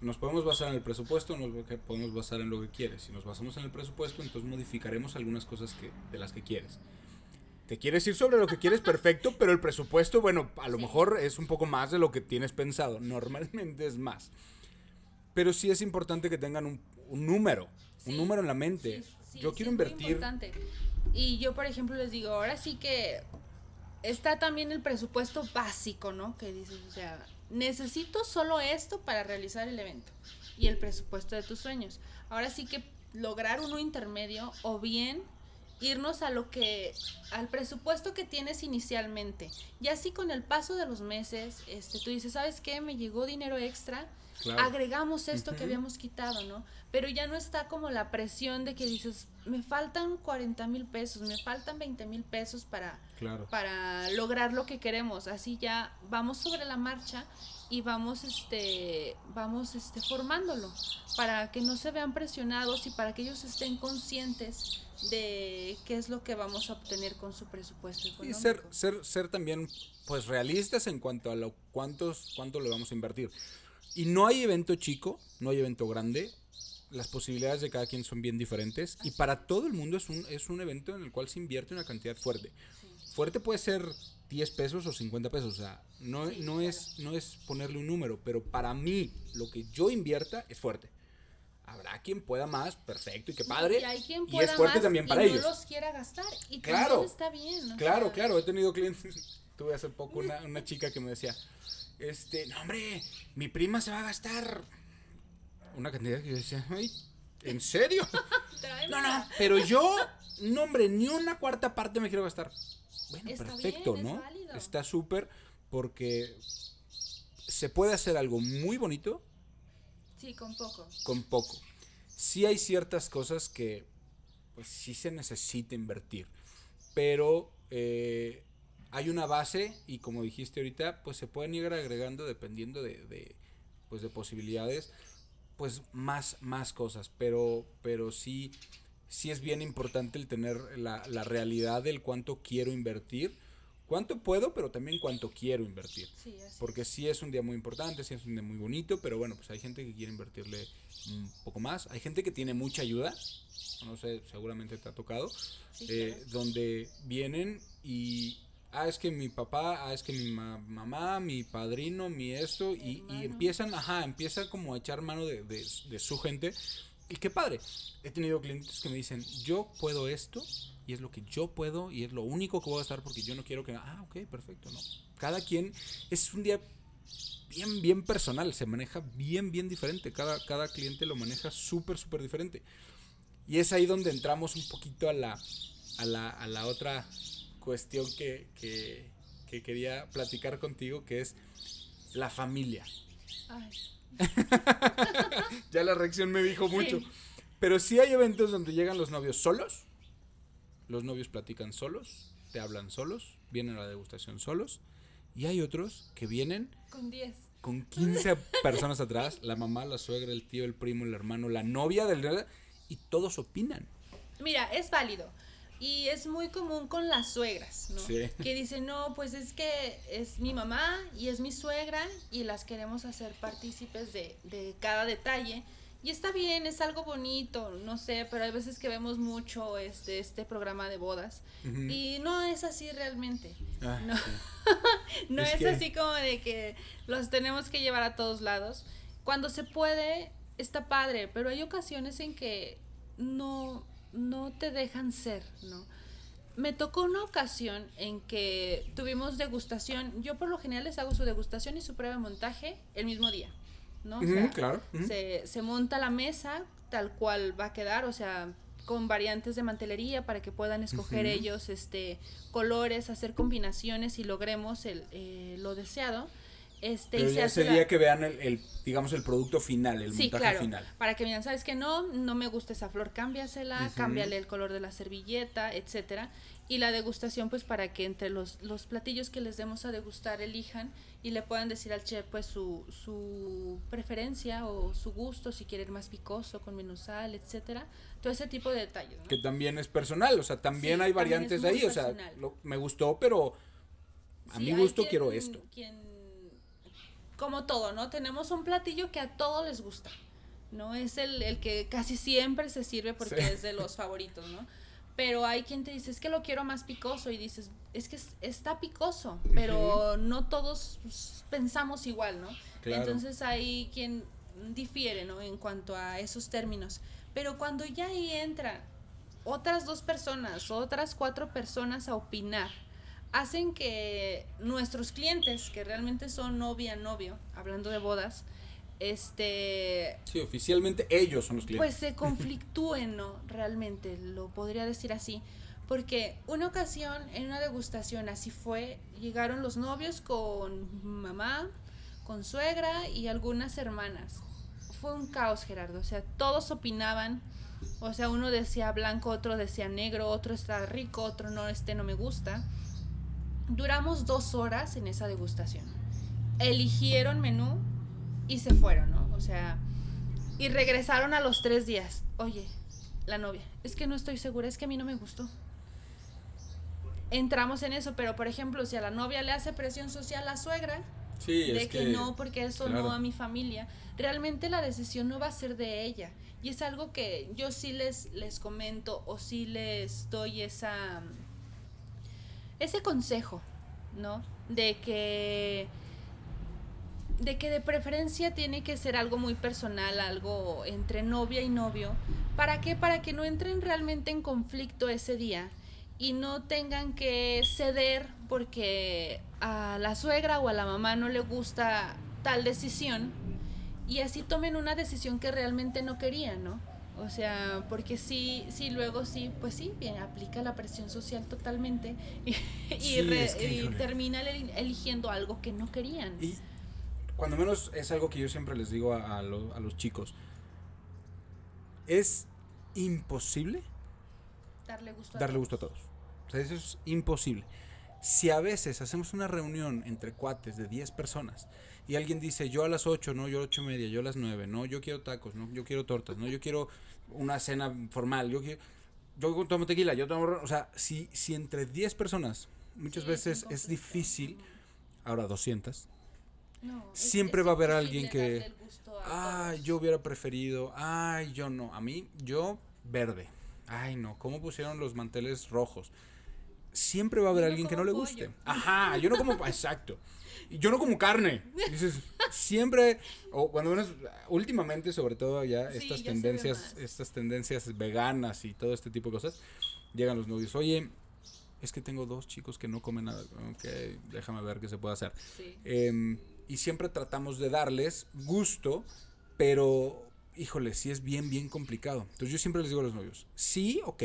S1: nos podemos basar en el presupuesto, nos podemos basar en lo que quieres. Si nos basamos en el presupuesto, entonces modificaremos algunas cosas que, de las que quieres. Te quieres ir sobre lo que quieres, perfecto, pero el presupuesto, bueno, a lo sí. mejor es un poco más de lo que tienes pensado. Normalmente es más. Pero sí es importante que tengan un, un número, sí, un número en la mente.
S2: Sí,
S1: yo quiero invertir.
S2: Y yo, por ejemplo, les digo, ahora sí que está también el presupuesto básico, ¿no? Que dices, o sea, necesito solo esto para realizar el evento y el presupuesto de tus sueños. Ahora sí que lograr uno intermedio o bien irnos a lo que, al presupuesto que tienes inicialmente. Y así con el paso de los meses, este, tú dices, ¿sabes qué? Me llegó dinero extra, agregamos esto que habíamos quitado, ¿no? Pero ya no está como la presión de que dices, me faltan 40 mil pesos, me faltan 20 mil pesos para, para lograr lo que queremos. Así ya vamos sobre la marcha y vamos este vamos este formándolo para que no se vean presionados y para que ellos estén conscientes de qué es lo que vamos a obtener con su presupuesto
S1: económico. Y ser ser ser también pues realistas en cuanto a lo cuántos cuánto le vamos a invertir. Y no hay evento chico, no hay evento grande. Las posibilidades de cada quien son bien diferentes y para todo el mundo es un es un evento en el cual se invierte una cantidad fuerte. Fuerte puede ser 10 pesos o 50 pesos. O sea, no, no, es, no es ponerle un número, pero para mí lo que yo invierta es fuerte. Habrá quien pueda más, perfecto, y qué padre.
S2: Y hay quien pueda es fuerte también para ellos. No los quiera gastar. Y claro, está bien.
S1: Claro, claro. He tenido clientes. <laughs> Tuve hace poco una, una chica que me decía: Este, no, hombre, mi prima se va a gastar una cantidad que yo decía, Ay, ¿en serio? <laughs> no, no, pero yo, no, hombre, ni una cuarta parte me quiero gastar. Bueno, perfecto, ¿no? Está súper porque se puede hacer algo muy bonito.
S2: Sí, con poco.
S1: Con poco. Sí hay ciertas cosas que pues sí se necesita invertir, pero eh, hay una base y como dijiste ahorita, pues se pueden ir agregando dependiendo de, pues de posibilidades, pues más, más cosas, pero, pero sí sí es bien importante el tener la, la realidad del cuánto quiero invertir. Cuánto puedo, pero también cuánto quiero invertir. Porque sí es un día muy importante, sí es un día muy bonito, pero bueno, pues hay gente que quiere invertirle un poco más. Hay gente que tiene mucha ayuda, no sé, seguramente te ha tocado, eh, donde vienen y, ah, es que mi papá, ah, es que mi mamá, mi padrino, mi esto, y, y, empiezan, ajá, empiezan como a echar mano de, de, de su gente y qué padre. He tenido clientes que me dicen, yo puedo esto y es lo que yo puedo y es lo único que voy a estar porque yo no quiero que... Ah, ok, perfecto, no. Cada quien es un día bien, bien personal, se maneja bien, bien diferente. Cada, cada cliente lo maneja súper, súper diferente. Y es ahí donde entramos un poquito a la, a la, a la otra cuestión que, que, que quería platicar contigo, que es la familia. Ay. <laughs> ya la reacción me dijo mucho. Pero sí hay eventos donde llegan los novios solos. Los novios platican solos, te hablan solos, vienen a la degustación solos. Y hay otros que vienen
S2: con 10.
S1: Con 15 personas atrás, la mamá, la suegra, el tío, el primo, el hermano, la novia del y todos opinan.
S2: Mira, es válido. Y es muy común con las suegras, ¿no? Que dicen, no, pues es que es mi mamá y es mi suegra y las queremos hacer partícipes de, de cada detalle. Y está bien, es algo bonito, no sé, pero hay veces que vemos mucho este, este programa de bodas y no es así realmente. Ah, no, <laughs> no es, así como de que los tenemos que llevar a todos lados. Cuando se puede, está padre, pero hay ocasiones en que no, no te dejan ser, ¿no? Me tocó una ocasión en que tuvimos degustación. Yo por lo general les hago su degustación y su prueba de montaje el mismo día, ¿no? claro. se, se monta la mesa tal cual va a quedar, o sea, con variantes de mantelería para que puedan escoger ellos este colores, hacer combinaciones y logremos el, eh, lo deseado. Este,
S1: Pero ya sería que vean el, digamos, el producto final, el sí, montaje final.
S2: Para que vean, ¿sabes que No, no me gusta esa flor, cámbiasela, cámbiale el color de la servilleta, etcétera. Y la degustación, pues para que entre los, los platillos que les demos a degustar elijan y le puedan decir al chef, pues su, su preferencia o su gusto, si quieren más picoso, con menos sal, etcétera. Todo ese tipo de detalles.
S1: Que también es personal, o sea, también hay variantes de ahí, o sea, me gustó, pero a mi gusto quiero esto
S2: como todo, ¿no? Tenemos un platillo que a todos les gusta, ¿no? Es el, el que casi siempre se sirve porque es de los favoritos, ¿no? Pero hay quien te dice, es que lo quiero más picoso y dices, es que está picoso, pero no todos pensamos igual, ¿no? Entonces hay quien difiere, ¿no? En cuanto a esos términos. Pero cuando ya ahí entran otras dos personas, otras cuatro personas a opinar, hacen que nuestros clientes, que realmente son novia, novio, hablando de bodas, este...
S1: Sí, oficialmente ellos son los clientes.
S2: Pues se <laughs> conflictúen, ¿no? Realmente, lo podría decir así. Porque una ocasión, en una degustación, así fue, llegaron los novios con mamá, con suegra y algunas hermanas. Fue un caos, Gerardo. O sea, todos opinaban. O sea, uno decía blanco, otro decía negro, otro está rico, otro no, este no me gusta. Duramos dos horas en esa degustación. Eligieron menú y se fueron, ¿no? O sea, y regresaron a los tres días. Oye, la novia, es que no estoy segura, es que a mí no me gustó entramos en eso, pero por ejemplo, si a la novia le hace presión social a la suegra, de que, no, porque eso no a mi familia, realmente la decisión no va a ser de ella. Y es algo que yo sí les, les comento o sí les doy esa, ese consejo, ¿no? De que de que de preferencia tiene que ser algo muy personal, algo entre novia y novio. ¿Para qué? Para que no entren realmente en conflicto ese día y no tengan que ceder porque a la suegra o a la mamá no le gusta tal decisión y así tomen una decisión que realmente no querían, ¿no? O sea, porque sí, sí, luego sí, pues sí, bien, aplica la presión social totalmente <laughs> y, y, termina eligiendo algo que no querían.
S1: Y cuando menos es algo que yo siempre les digo a, a los chicos, es imposible
S2: darle gusto a
S1: darle
S2: todos.
S1: Gusto a todos. O sea, eso es imposible. Si a veces hacemos una reunión entre cuates de 10 personas y alguien dice yo a las 8, no, yo a las 8 y media, yo a las 9, no, yo quiero tacos, no, yo quiero tortas, no, yo quiero una cena formal, yo quiero, yo tomo tequila, yo tomo, o sea, si, si entre 10 personas muchas veces es, difícil, ahora 200, siempre va a haber alguien que, ay, yo hubiera preferido, ay, yo no, a mí, yo verde, ay, no, ¿cómo pusieron los manteles rojos? siempre va a haber alguien que no le guste. Ajá, yo no como, exacto. Yo no como carne. Dices, siempre, o cuando menos, últimamente, sobre todo ya estas tendencias, estas tendencias veganas y todo este tipo de cosas, llegan los novios, oye, es que tengo dos chicos que no comen nada, ok, déjame ver qué se puede hacer. Em, y siempre tratamos de darles gusto, pero, híjole, sí es bien, bien complicado. Entonces yo siempre les digo a los novios, sí, ok,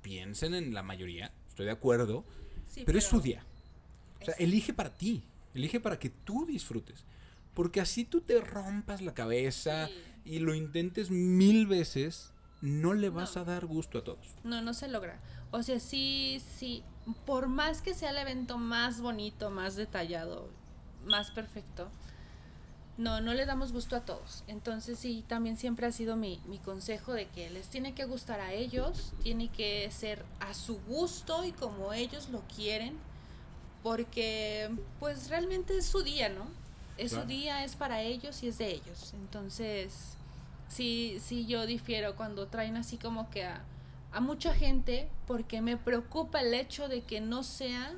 S1: piensen en la mayoría, estoy de acuerdo, pero, es su día. O sea, elige para ti, elige para que tú disfrutes. Porque así tú te rompas la cabeza y lo intentes mil veces, no le vas a dar gusto a todos.
S2: No, no se logra. O sea, sí, sí, por más que sea el evento más bonito, más detallado, más perfecto, no, no le damos gusto a todos. Entonces sí, también siempre ha sido mi, mi, consejo de que les tiene que gustar a ellos, tiene que ser a su gusto y como ellos lo quieren, porque pues realmente es su día, ¿no? Es su día, es para ellos y es de ellos. Entonces, sí, sí, yo difiero cuando traen así como que a, a mucha gente, porque me preocupa el hecho de que no sea,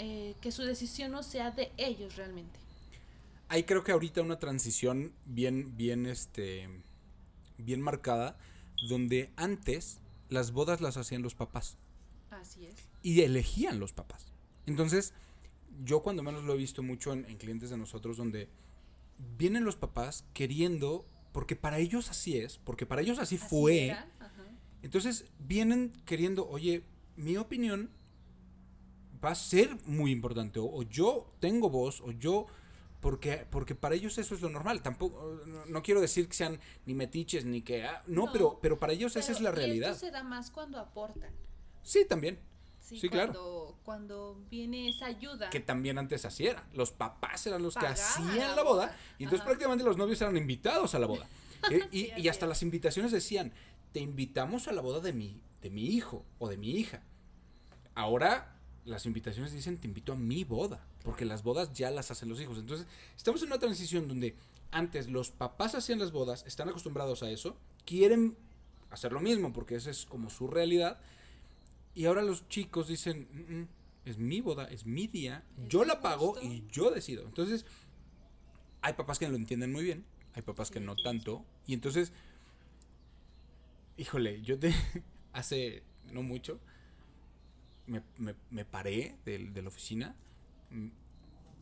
S2: eh, que su decisión no sea de ellos realmente
S1: hay creo que ahorita una transición bien, bien, este, bien marcada, donde antes las bodas las hacían los papás.
S2: Así es.
S1: Y elegían los papás. Entonces, yo cuando menos lo he visto mucho en, clientes de nosotros, donde vienen los papás queriendo, porque para ellos así es, porque para ellos así, fue. Entonces, vienen queriendo, oye, mi opinión va a ser muy importante, o yo tengo voz, o yo porque, porque para ellos eso es lo normal. Tampoco, no, quiero decir que sean ni metiches ni que. Ah, no, pero, pero para ellos esa es la realidad.
S2: Esto se da más cuando aportan.
S1: Sí, también. Sí,
S2: claro. Cuando viene esa ayuda.
S1: Que también antes así era. Los papás eran los que hacían la boda. Y entonces prácticamente los novios eran invitados a la boda. <laughs> Eh, y, y, hasta las invitaciones decían: Te invitamos a la boda de mi, de mi hijo o de mi hija. Ahora las invitaciones dicen: Te invito a mi boda porque las bodas ya las hacen los hijos. Entonces, estamos en una transición donde antes los papás hacían las bodas, están acostumbrados a eso, quieren hacer lo mismo porque esa es como su realidad. Y ahora los chicos dicen, mm, mm, es mi boda, es mi día, yo la pago y yo decido. Entonces, hay papás que lo entienden muy bien, hay papás que no tanto. Y entonces, híjole, yo te, <laughs> hace no mucho, me, me, paré de, de la oficina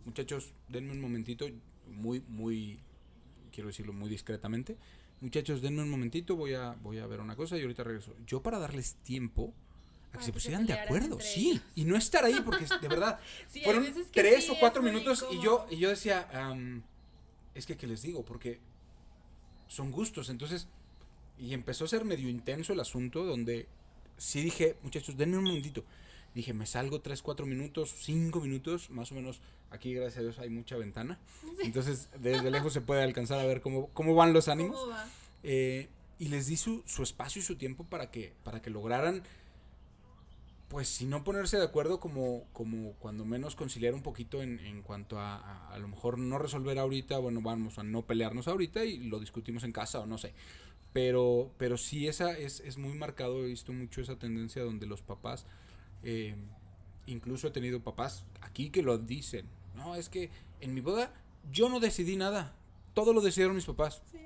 S1: muchachos, denme un momentito, muy, muy, quiero decirlo muy discretamente. Muchachos, denme un momentito, voy a, voy a ver una cosa y ahorita regreso. Yo para darles tiempo a que se pusieran de acuerdo, sí, y no estar ahí porque de <laughs> verdad
S2: Sí,
S1: fueron tres
S2: sí,
S1: o cuatro minutos y yo y yo decía, es que qué les digo, porque son gustos, entonces y empezó a ser medio intenso el asunto donde sí dije, muchachos, denme un momentito. Dije, me salgo tres, cuatro minutos, cinco minutos, más o menos. Aquí, gracias a Dios, hay mucha ventana. Entonces, desde <laughs> lejos se puede alcanzar a ver cómo, cómo van los ánimos.
S2: ¿Cómo va?
S1: Eh, y les di su, su espacio y su tiempo para que, para que lograran, pues si no ponerse de acuerdo, como, como cuando menos conciliar un poquito en, en cuanto a, a a lo mejor no resolver ahorita, bueno, vamos a no pelearnos ahorita y lo discutimos en casa o no sé. Pero, pero sí, esa es, es muy marcado, he visto mucho esa tendencia donde los papás, eh, incluso he tenido papás aquí que lo dicen, no, es que en mi boda yo no decidí nada, todo lo decidieron mis papás.
S2: Sí,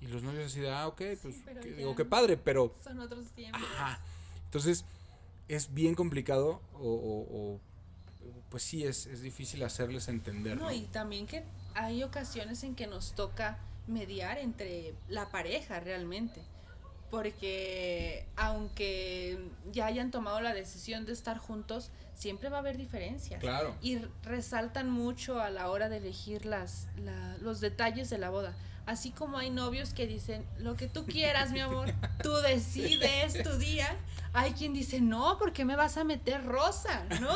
S1: Y los novios así de, ah, ok, pues,
S2: pero
S1: que- digo, qué padre, pero,
S2: son otros tiempos.
S1: ajá. Entonces, es bien complicado o, o- o, pues sí, es, es difícil hacerles entender, ¿no?
S2: No, y también que hay ocasiones en que nos toca mediar entre la pareja realmente. Porque aunque ya hayan tomado la decisión de estar juntos, siempre va a haber diferencias.
S1: Claro.
S2: Y resaltan mucho a la hora de elegir las, la- los detalles de la boda. Así como hay novios que dicen, lo que tú quieras, mi amor, tú decides tu día. Hay quien dice, no, ¿por qué me vas a meter rosa? ¿No?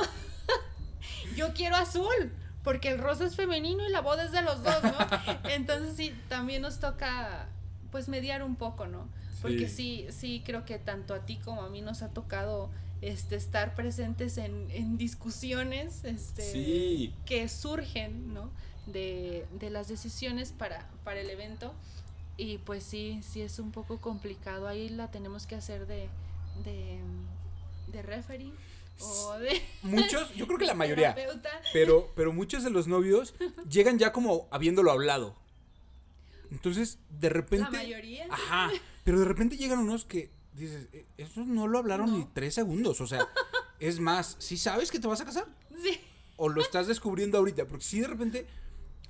S2: <laughs> Yo quiero azul, porque el rosa es femenino y la boda es de los dos, ¿no? <laughs> Entonces sí, también nos toca pues mediar un poco, ¿no? Porque sí, sí, creo que tanto a ti como a mí nos ha tocado este estar presentes en, en discusiones este
S1: Sí.
S2: que surgen, ¿no? De, de las decisiones para, para el evento. Y pues sí, sí es un poco complicado. Ahí la tenemos que hacer de, de, de referee o de
S1: Muchos, yo creo que la <laughs> mayoría,
S2: terapeuta.
S1: pero, pero muchos de los novios llegan ya como habiéndolo hablado. Entonces, de
S2: La
S1: repente...
S2: mayoría.
S1: Ajá, pero de repente llegan unos que dices, "Eh, esos no lo hablaron ni tres segundos, o sea, <laughs> es más, si sabes que te vas a casar
S2: Sí.
S1: o lo estás descubriendo ahorita, porque si de repente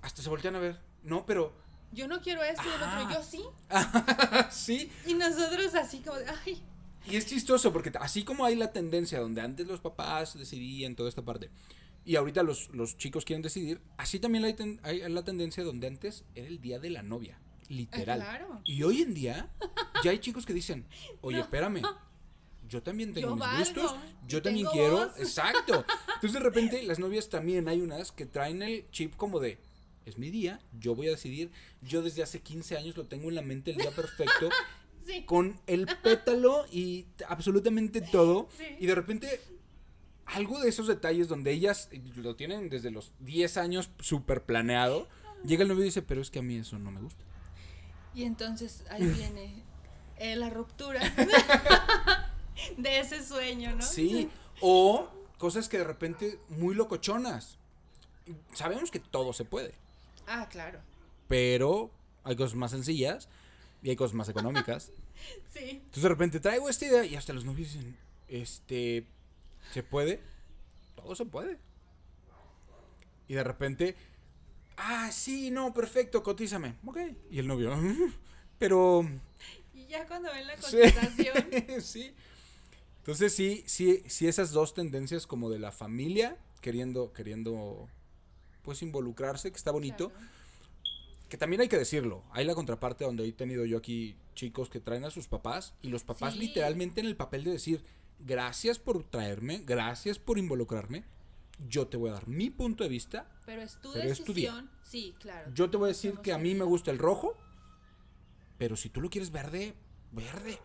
S1: hasta se voltean a ver, no, pero
S2: Yo no quiero esto y el otro, yo sí. <laughs>
S1: sí,
S2: Y nosotros así como, ay,
S1: y es chistoso porque así como hay la tendencia donde antes los papás decidían toda esta parte y ahorita los, los chicos quieren decidir, así también hay, ten- hay la tendencia donde antes era el día de la novia, literal.
S2: claro.
S1: Y hoy en día ya hay chicos que dicen, oye, espérame, yo también tengo
S2: Yo
S1: mis
S2: valgo,
S1: gustos, yo también quiero,
S2: voz". <laughs>
S1: exacto. Entonces de repente las novias también hay unas que traen el chip como de, es mi día, yo voy a decidir, yo desde hace 15 años lo tengo en la mente el día perfecto, <laughs>
S2: sí.
S1: con el pétalo y absolutamente todo,
S2: Sí.
S1: y de repente algo de esos detalles donde ellas lo tienen desde los 10 años súper planeado, llega el novio y dice, pero es que a mí eso no me gusta.
S2: Y entonces ahí <laughs> viene eh, la ruptura <laughs> de ese sueño, ¿no?
S1: Sí, o cosas que de repente muy locochonas. Sabemos que todo se puede,
S2: Ah, claro.
S1: pero hay cosas más sencillas y hay cosas más económicas. <laughs>
S2: Sí.
S1: Entonces de repente traigo esta idea y hasta los novios dicen, este, ¿se puede? Todo se puede. Y de repente, ah, sí, no, perfecto, cotízame. Ok. Y el novio, "Mm, pero
S2: Y ya cuando ven la
S1: Sí.
S2: cotización, <laughs>
S1: sí. Entonces sí, sí, sí esas dos tendencias como de la familia queriendo, queriendo, pues involucrarse, que está bonito.
S2: Claro.
S1: Que también hay que decirlo. Hay la contraparte donde he tenido yo aquí chicos que traen a sus papás y los papás
S2: Sí.
S1: literalmente en el papel de decir, gracias por traerme, gracias por involucrarme, yo te voy a dar mi punto de vista,
S2: pero es tu
S1: Pero es tu día.
S2: decisión. Sí, claro.
S1: yo te voy a decir que a mí me gusta el rojo, pero si tú lo quieres verde, verde.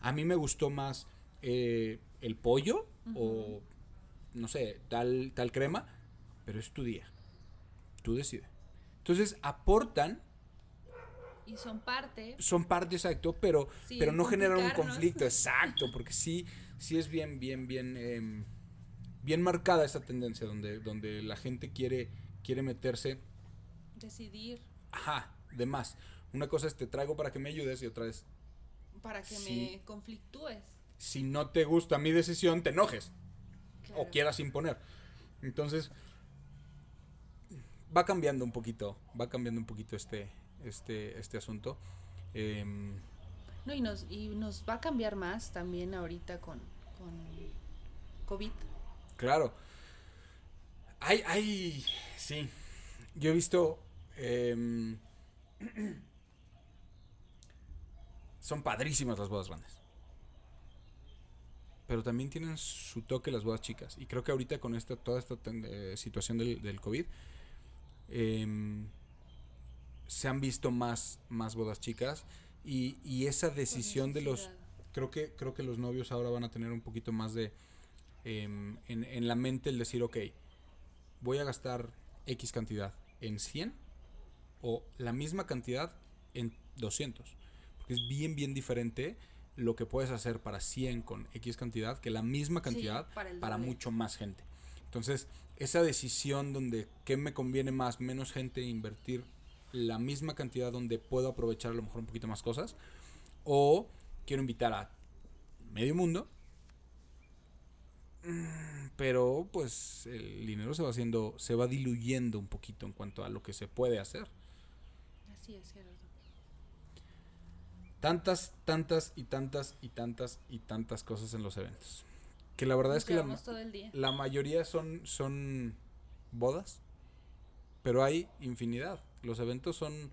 S1: A mí me gustó más eh, el pollo o, no sé, tal, tal crema, pero es tu día. Tú decides. Entonces aportan,
S2: Y son parte.
S1: son parte exacto, pero,
S2: Sí,
S1: pero no generan un conflicto <laughs> exacto, porque sí, sí es bien, bien, bien, em, bien marcada esa tendencia donde, donde la gente quiere, quiere meterse
S2: Decidir
S1: Ajá, de más. Una cosa es te traigo para que me ayudes y otra es
S2: para que me conflictúes.
S1: si no te gusta mi decisión, te enojes
S2: Claro.
S1: o quieras imponer. Entonces va cambiando un poquito, va cambiando un poquito este este este asunto. Em,
S2: No, y nos, y nos va a cambiar más también ahorita con, con COVID.
S1: Claro. Hay, hay, sí. Yo he visto... em, <clears throat> son padrísimas las bodas grandes. Pero también tienen su toque las bodas chicas. Y creo que ahorita con esta, toda esta eh, situación del, del COVID, em, se han visto más, más bodas chicas. Y, y esa decisión de los, creo que creo que los novios ahora van a tener un poquito más de em, en, en la mente el decir ok voy a gastar x cantidad en 100 o la misma cantidad en 200 porque es bien bien diferente lo que puedes hacer para 100 con x cantidad que la misma
S2: Sí,
S1: cantidad
S2: para
S1: para mucho más gente. Entonces esa decisión donde qué me conviene más menos gente invertir la misma cantidad donde puedo aprovechar a lo mejor un poquito más cosas o quiero invitar a medio mundo pero pues el dinero se va haciendo se va diluyendo un poquito en cuanto a lo que se puede hacer
S2: Así es, Gerardo.
S1: tantas tantas y tantas y tantas y tantas cosas en los eventos que la verdad
S2: Nos
S1: es que la,
S2: llevamos todo el día.
S1: la mayoría son son bodas pero hay infinidad los eventos son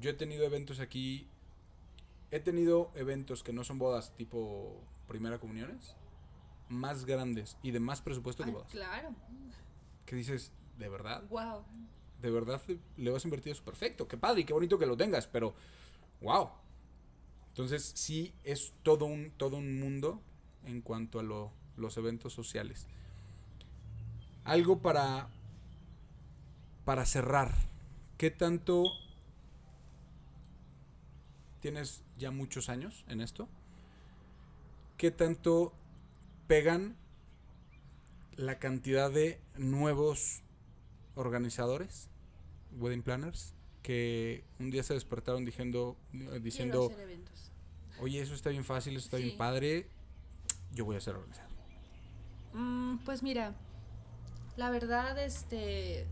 S1: yo he tenido eventos aquí he tenido eventos que no son bodas tipo primera comuniones más grandes y de más presupuesto que
S2: Ah, claro.
S1: que dices de verdad
S2: Wow.
S1: de verdad le vas a invertir eso perfecto qué padre y qué bonito que lo tengas pero wow entonces sí es todo un todo un mundo en cuanto a lo- los eventos sociales. Algo para para cerrar. Qué tanto tienes ya muchos años en esto qué tanto pegan la cantidad de nuevos organizadores, wedding planners, que un día se despertaron diciendo,
S2: Quiero
S1: diciendo oye, eso está bien fácil, eso está
S2: Sí.
S1: bien padre, yo voy a ser organizador.
S2: Mm, pues mira, la verdad, este,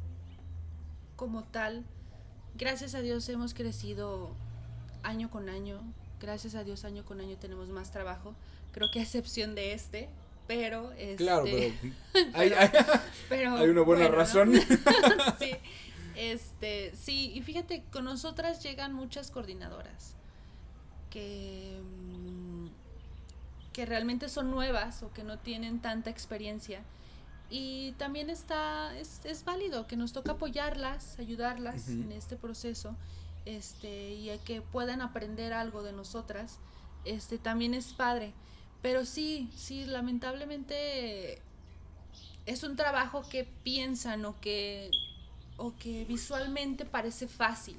S2: como tal, gracias a Dios hemos crecido año con año. Gracias a Dios año con año tenemos más trabajo. Creo que a excepción de este, pero este,
S1: Claro, pero <laughs> hay, hay-
S2: pero
S1: hay una buena
S2: bueno, ¿no?
S1: razón. <laughs>
S2: sí, <laughs> este, sí, y fíjate, con nosotras llegan muchas coordinadoras que, mm, que realmente son nuevas o que no tienen tanta experiencia. Y también está, es, es válido que nos toca apoyarlas, ayudarlas en este proceso, este, y a que puedan aprender algo de nosotras, este, también es padre. Pero sí, sí, lamentablemente es un trabajo que piensan o que, o que visualmente parece fácil,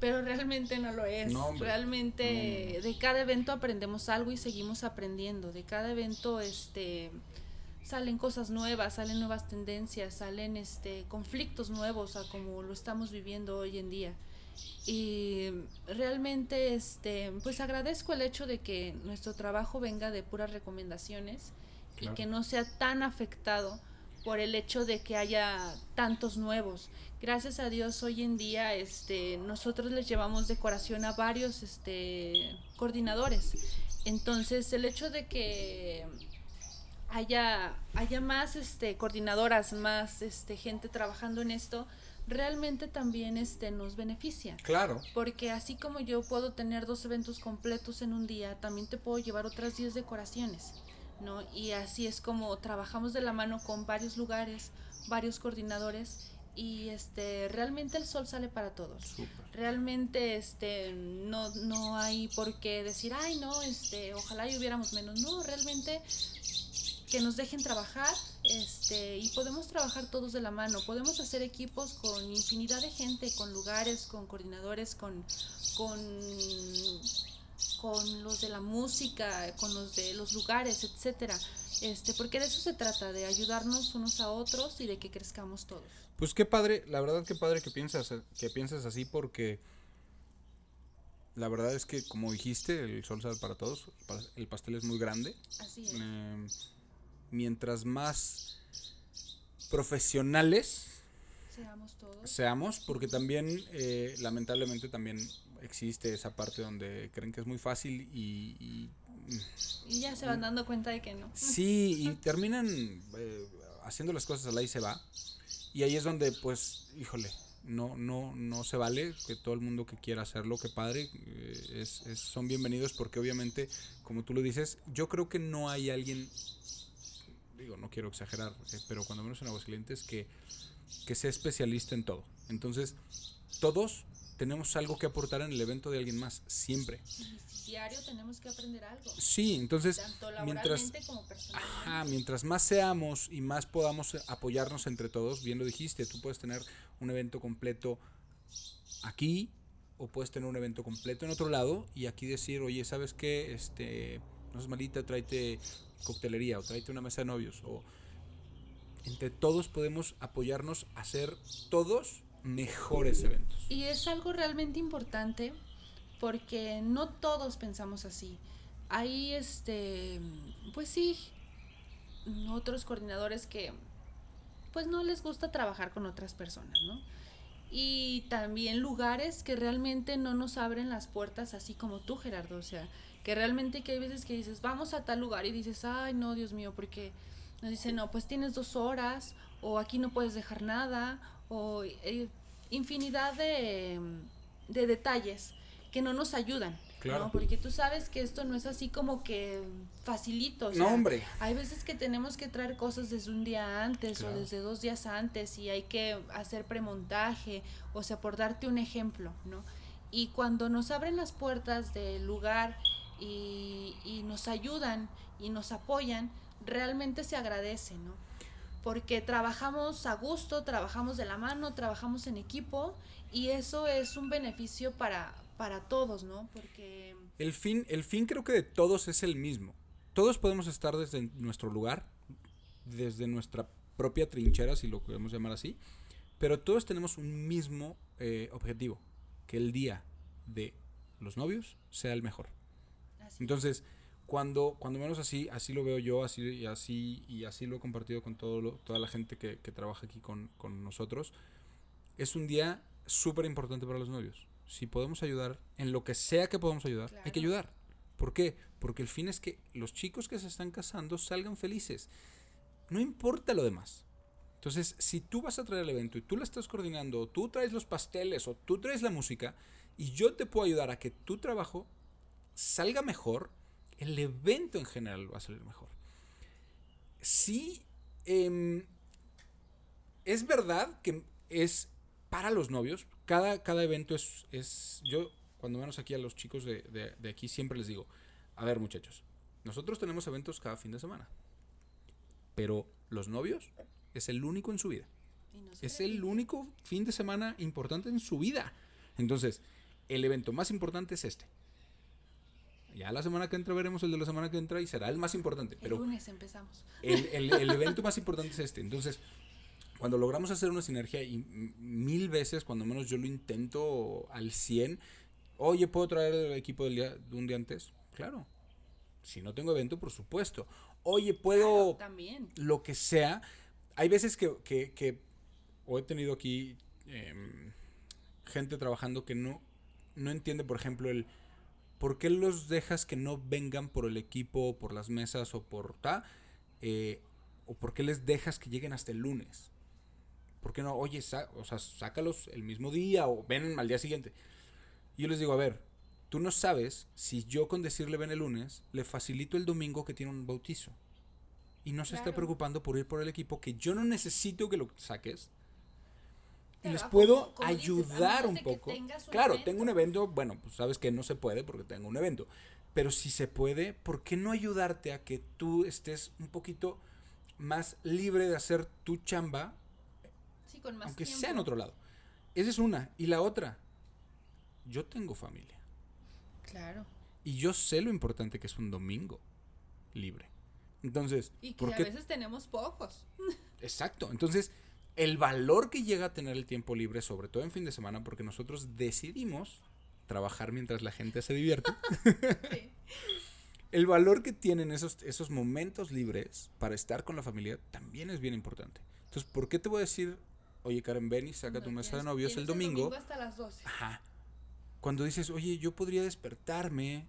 S2: pero realmente no lo es.
S1: No,
S2: realmente de cada evento aprendemos algo y seguimos aprendiendo. De cada evento este salen cosas nuevas, salen nuevas tendencias, salen este conflictos nuevos a como lo estamos viviendo hoy en día. Y realmente este pues agradezco el hecho de que nuestro trabajo venga de puras recomendaciones
S1: Claro.
S2: y que no sea tan afectado por el hecho de que haya tantos nuevos. Gracias a Dios hoy en día este nosotros les llevamos decoración a varios este coordinadores. Entonces, el hecho de que haya haya más este coordinadoras, más este gente trabajando en esto, realmente también este nos beneficia.
S1: Claro,
S2: Porque así como yo puedo tener dos eventos completos en un día, también te puedo llevar otras 10 decoraciones, ¿no? Y así es como trabajamos de la mano con varios lugares, varios coordinadores y este realmente el sol sale para todos. Realmente este no no hay por qué decir, "Ay, no, este, ojalá y hubiéramos menos." No, realmente que nos dejen trabajar este y podemos trabajar todos de la mano. Podemos hacer equipos con infinidad de gente con lugares con coordinadores con con con los de la música con los de los lugares etcétera. Este porque de eso se trata de ayudarnos unos a otros y de que crezcamos todos.
S1: Pues qué padre, la verdad qué padre que piensas, que piensas así porque la verdad es que como dijiste, el sol sale para todos, el pa- el pastel es muy grande.
S2: así es.
S1: Em, mientras más profesionales
S2: seamos todos
S1: seamos, porque también eh, lamentablemente también existe esa parte donde creen que es muy fácil y, y
S2: Y ya se van dando cuenta de que no.
S1: Sí, y <laughs> terminan eh, haciendo las cosas a la y se va. Y ahí es donde, pues, híjole, no, no, no se vale que todo el mundo que quiera hacerlo, que padre, eh, es, es- son bienvenidos porque obviamente, como tú lo dices, yo creo que no hay alguien, digo, no quiero exagerar, eh, pero cuando menos en Aguascalientes, que, que sea especialista en todo. Entonces, todos tenemos algo que aportar en el evento de alguien más, siempre.
S2: Y diario tenemos que aprender algo.
S1: Sí, entonces,
S2: Tanto
S1: mientras,
S2: laboralmente como personalmente.
S1: Ajá, mientras más seamos y más podamos apoyarnos entre todos, bien lo dijiste, tú puedes tener un evento completo aquí o puedes tener un evento completo en otro lado y aquí decir, oye, ¿sabes qué? Este, no es malita, tráete coctelería o tráete una mesa de novios o entre todos podemos apoyarnos a hacer todos mejores eventos.
S2: Y es algo realmente importante porque no todos pensamos así. Hay este, pues sí, otros coordinadores que pues no les gusta trabajar con otras personas, ¿no? Y también lugares que realmente no nos abren las puertas así como tú, Gerardo, o sea, que realmente que hay veces que dices, vamos a tal lugar y dices, ay, no, Dios mío, porque nos dicen, no, pues tienes dos horas, o aquí no puedes dejar nada, o eh, infinidad de, de detalles que no nos ayudan.
S1: Claro.
S2: ¿no? Porque tú sabes que esto no es así como que facilito. o
S1: No,
S2: sea,
S1: hombre.
S2: Hay veces que tenemos que traer cosas desde un día antes
S1: Claro.
S2: o desde dos días antes y hay que hacer premontaje, o sea, por darte un ejemplo, ¿no? Y cuando nos abren las puertas del lugar y, y nos ayudan y nos apoyan, realmente se agradece, ¿no? Porque trabajamos a gusto, trabajamos de la mano, trabajamos en equipo y eso es un beneficio para, para todos, ¿no? Porque...
S1: El fin, el fin creo que de todos es el mismo. Todos podemos estar desde nuestro lugar, desde nuestra propia trinchera, si lo queremos llamar así, pero todos tenemos un mismo eh, objetivo, que el día de los novios sea el mejor.
S2: Así
S1: Entonces, cuando, cuando menos así, así lo veo yo, así y así, y así lo he compartido con todo lo- toda la gente que, que trabaja aquí con, con nosotros, es un día súper importante para los novios. Si podemos ayudar, en lo que sea que podamos ayudar, hay que ayudar. ¿Por qué? Porque el fin es que los chicos que se están casando salgan felices. No importa lo demás. Entonces, si tú vas a traer el evento y tú la estás coordinando, o tú traes los pasteles o tú traes la música, y yo te puedo ayudar a que tu trabajo salga mejor, el evento en general va a salir mejor. Sí, em, es verdad que es para los novios. Cada, cada evento es, es. Yo, cuando menos aquí a los chicos de, de- de aquí, siempre les digo: A ver, muchachos, nosotros tenemos eventos cada fin de semana. Pero los novios es el único en su vida.
S2: no
S1: Es el único fin de semana importante en su vida. Entonces, el evento más importante es este. Ya la semana que entra veremos el de la semana que entra y será el más importante.
S2: El
S1: Pero
S2: lunes empezamos.
S1: el, el- <laughs> el evento más importante es este. Entonces, cuando logramos hacer una sinergia, y mil veces, cuando menos yo lo intento al 100, oye, ¿puedo traer el equipo del día, de un día antes? Claro. Si no tengo evento, por supuesto. Oye, ¿puedo
S2: Claro, también.
S1: lo que sea. Hay veces que, que, que- o he tenido aquí em, gente trabajando que no, no entiende, por ejemplo, el por qué los dejas que no vengan por el equipo, por las mesas o por ta, eh, o por qué les dejas que lleguen hasta el lunes. ¿Por qué no? Oye, o sea, sácalos el mismo día o ven al día siguiente. Y yo les digo, a ver, tú no sabes si yo con decirle ven el lunes, le facilito el domingo que tiene un bautizo. Y no se está
S2: Claro.
S1: preocupando por ir por el equipo que yo no necesito que lo saques. Y
S2: Claro,
S1: les puedo
S2: como- dices,
S1: ayudar un poco. Claro,
S2: evento.
S1: tengo un evento, bueno, pues sabes que no se puede porque tengo un evento. Pero si se puede, ¿por qué no ayudarte a que tú estés un poquito más libre de hacer tu chamba
S2: Sí, con más
S1: aunque
S2: tiempo.
S1: sea en otro lado. Esa es una. Y la otra, yo tengo familia.
S2: Claro.
S1: Y yo sé lo importante que es un domingo libre. Entonces,
S2: Y que
S1: ¿por
S2: a veces tenemos pocos. <laughs>
S1: Exacto. Entonces, el valor que llega a tener el tiempo libre, sobre todo en fin de semana, porque nosotros decidimos trabajar mientras la gente se divierte.
S2: Sí. <laughs>
S1: El valor que tienen esos, esos momentos libres para estar con la familia también es bien importante. Entonces, ¿por qué te voy a decir, oye Karen, ven y saca
S2: No,
S1: tu mesa de novios el
S2: tienes
S1: domingo?
S2: hasta las 12.
S1: Ajá. Cuando dices, oye, yo podría despertarme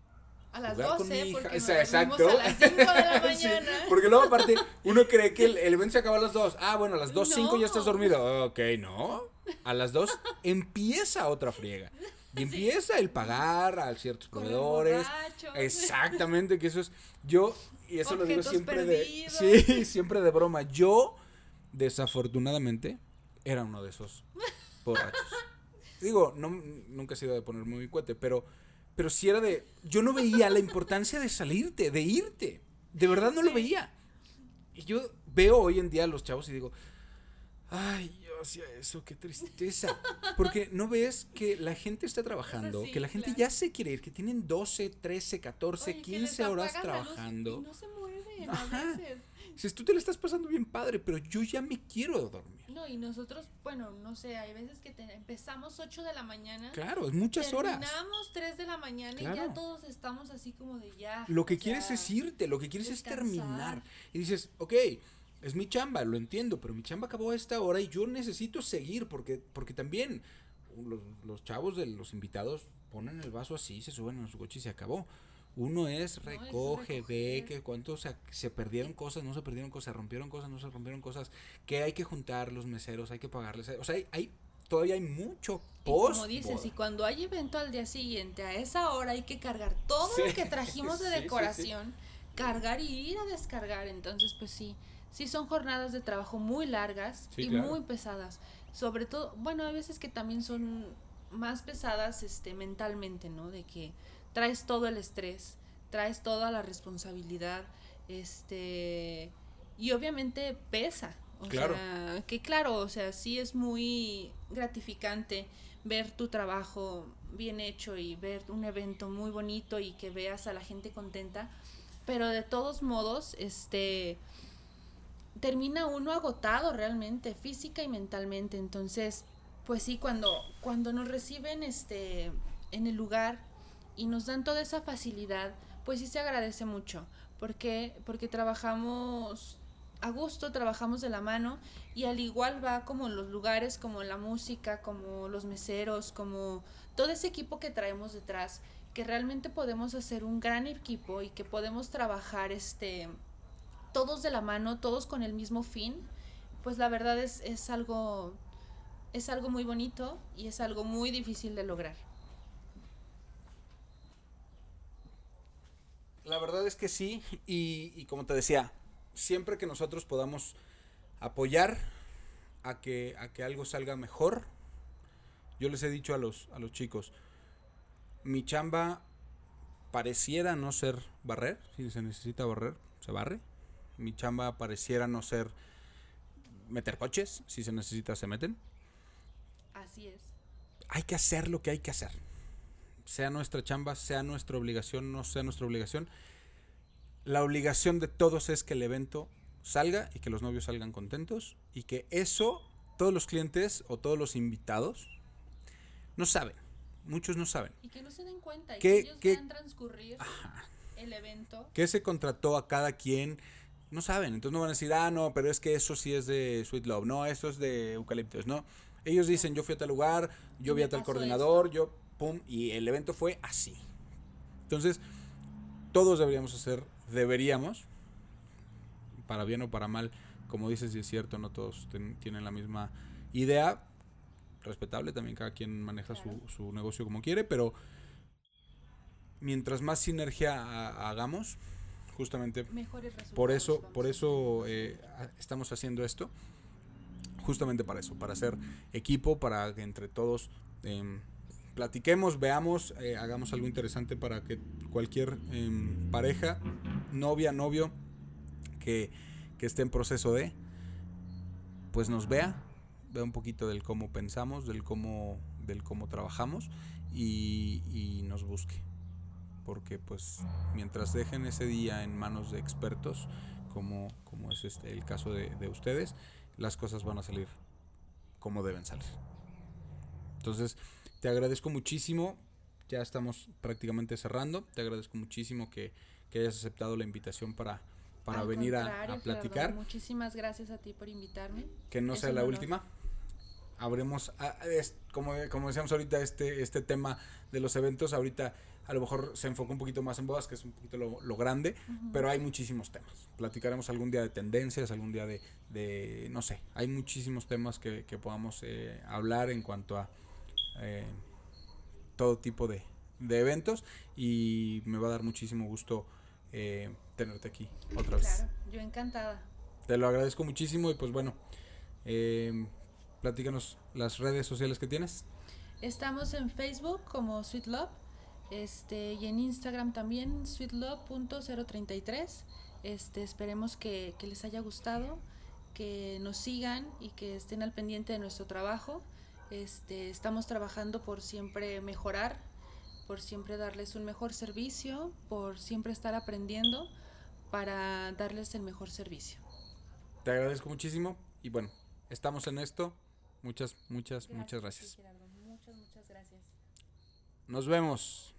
S2: A las
S1: jugar
S2: 12,
S1: con mi hija.
S2: porque nos
S1: exacto.
S2: a las 5 de la <laughs>
S1: Sí,
S2: mañana.
S1: porque luego aparte uno cree que el, el evento se acaba a las 2. Ah, bueno, a las 2, 5 ya estás
S2: No.
S1: dormido. Ok, no. A las 2 empieza otra friega. Y empieza el pagar a ciertos proveedores. Exactamente, que eso es. Yo, y eso lo digo
S2: Objetos
S1: siempre
S2: perdidos.
S1: de. Sí, siempre de broma. Yo, desafortunadamente, era uno de esos borrachos. Digo, no, nunca he sido de ponerme muy cuete, pero, pero sí era de. Yo no veía la importancia de salirte, de irte. De verdad no lo veía. Y yo veo hoy en día a los chavos y digo, ay, yo hacía eso, qué tristeza. Porque no ves que la gente está trabajando, que la gente
S2: claro.
S1: ya se quiere ir, que tienen 12, 13, 14,
S2: Oye, que les
S1: 15 horas trabajando.
S2: Y no se mueven
S1: Ajá.
S2: a veces.
S1: Dices, tú te la estás pasando bien padre, pero yo ya me quiero dormir.
S2: No, y nosotros, bueno, no sé, hay veces que te- empezamos 8 de la mañana.
S1: Claro, es muchas horas.
S2: Terminamos 3 de la mañana y ya todos estamos así como de ya.
S1: Lo que quieres
S2: sea,
S1: es irte, lo que quieres es terminar. Y dices, ok, es mi chamba, lo entiendo, pero mi chamba acabó a esta hora y yo necesito seguir porque, porque también los, los chavos de los invitados ponen el vaso así, se suben a su coche y se acabó. Uno es
S2: No,
S1: recoge, ve que cuánto se, se perdieron cosas, no se perdieron cosas, se rompieron cosas, no se rompieron cosas, que hay que juntar los meseros, hay que pagarles. O sea, hay, hay- todavía hay mucho
S2: Y
S1: post.
S2: como dices, y cuando hay evento al día siguiente, a esa hora hay que cargar todo
S1: Sí,
S2: lo que <laughs> trajimos de
S1: sí, sí, sí.
S2: decoración, cargar y ir a descargar. Entonces, pues sí, sí son jornadas de trabajo muy largas y
S1: claro.
S2: muy pesadas. Sobre todo, bueno, a veces que también son más pesadas este mentalmente, ¿no? De que traes todo el estrés, traes toda la responsabilidad, este y obviamente pesa. O
S1: Claro.
S2: sea, que claro, o sea, sí es muy gratificante ver tu trabajo bien hecho y ver un evento muy bonito y que veas a la gente contenta, pero de todos modos, este termina uno agotado realmente, física y mentalmente. Entonces, pues sí, cuando, cuando nos reciben este en el lugar y nos dan toda esa facilidad, pues sí se agradece mucho. porque Porque trabajamos a gusto, trabajamos de la mano y al igual va como los lugares, como la música, como los meseros, como todo ese equipo que traemos detrás, que realmente podemos hacer un gran equipo y que podemos trabajar este todos de la mano, todos con el mismo fin, pues la verdad es, es algo es algo muy bonito y es algo muy difícil de lograr.
S1: La verdad es que sí, y, y como te decía, siempre que nosotros podamos apoyar a que, a que algo salga mejor, yo les he dicho a los, a los chicos, mi chamba pareciera no ser barrer, si se necesita barrer, se barre. Mi chamba pareciera no ser meter coches, si se necesita se meten.
S2: Así es.
S1: Hay que hacer lo que hay que hacer. Sea nuestra chamba, sea nuestra obligación, no sea nuestra obligación. La obligación de todos es que el evento salga y que los novios salgan contentos y que eso todos los clientes o todos los invitados no saben. Muchos no saben.
S2: Y que no se den cuenta y
S1: ¿Qué-
S2: que ellos
S1: qué-
S2: vean transcurrir el evento.
S1: ¿Qué se contrató a cada quien? No saben. Entonces no van a decir, ah, no, pero es que eso sí es de Sweet Love. No, eso es de Eucaliptus. No. Ellos dicen, yo fui a tal lugar, yo vi a tal coordinador, yo, pum, y el evento fue así. Entonces, todos deberíamos hacer, deberíamos, para bien o para mal, como dices, si es cierto, no todos ten- tienen la misma idea. Respetable, también cada quien maneja su, su negocio como quiere, pero mientras más sinergia ha- hagamos, justamente por eso, por eso eh, estamos haciendo esto. Justamente para eso, para hacer equipo, para que entre todos em, platiquemos, veamos, eh, hagamos algo interesante para que cualquier em, pareja, novia, novio, que, que esté en proceso de, pues nos vea, vea un poquito del cómo pensamos, del cómo, del cómo trabajamos y, y nos busque porque pues mientras dejen ese día en manos de expertos, como, como es este, el caso de, de ustedes, las cosas van a salir como deben salir. Entonces, te agradezco muchísimo, ya estamos prácticamente cerrando, te agradezco muchísimo que, que hayas aceptado la invitación para, para
S2: Al
S1: venir a, a platicar,
S2: muchísimas gracias a ti por invitarme.
S1: que no
S2: es
S1: sea la
S2: honor.
S1: última. Habremos, ah, es- como, como decíamos ahorita, este, este tema de los eventos, ahorita a lo mejor se enfocó un poquito más en bodas, que es un poquito lo, lo grande, pero hay muchísimos temas. Platicaremos algún día de tendencias, algún día de, de no sé, hay muchísimos temas que, que podamos eh, hablar en cuanto a eh, todo tipo de, de eventos y me va a dar muchísimo gusto eh, tenerte aquí otra vez.
S2: Claro, yo encantada.
S1: Te lo agradezco muchísimo y pues bueno, eh, platícanos las redes sociales que tienes.
S2: Estamos en Facebook como Sweet Love este, y en Instagram también sweetlove.033. Este, esperemos que, que les haya gustado, que nos sigan y que estén al pendiente de nuestro trabajo. Este, estamos trabajando por siempre mejorar, por siempre darles un mejor servicio, por siempre estar aprendiendo para darles el mejor servicio.
S1: Te agradezco muchísimo y bueno, estamos en esto. Muchas, muchas, muchas gracias.
S2: Muchas, muchas gracias.
S1: Nos vemos.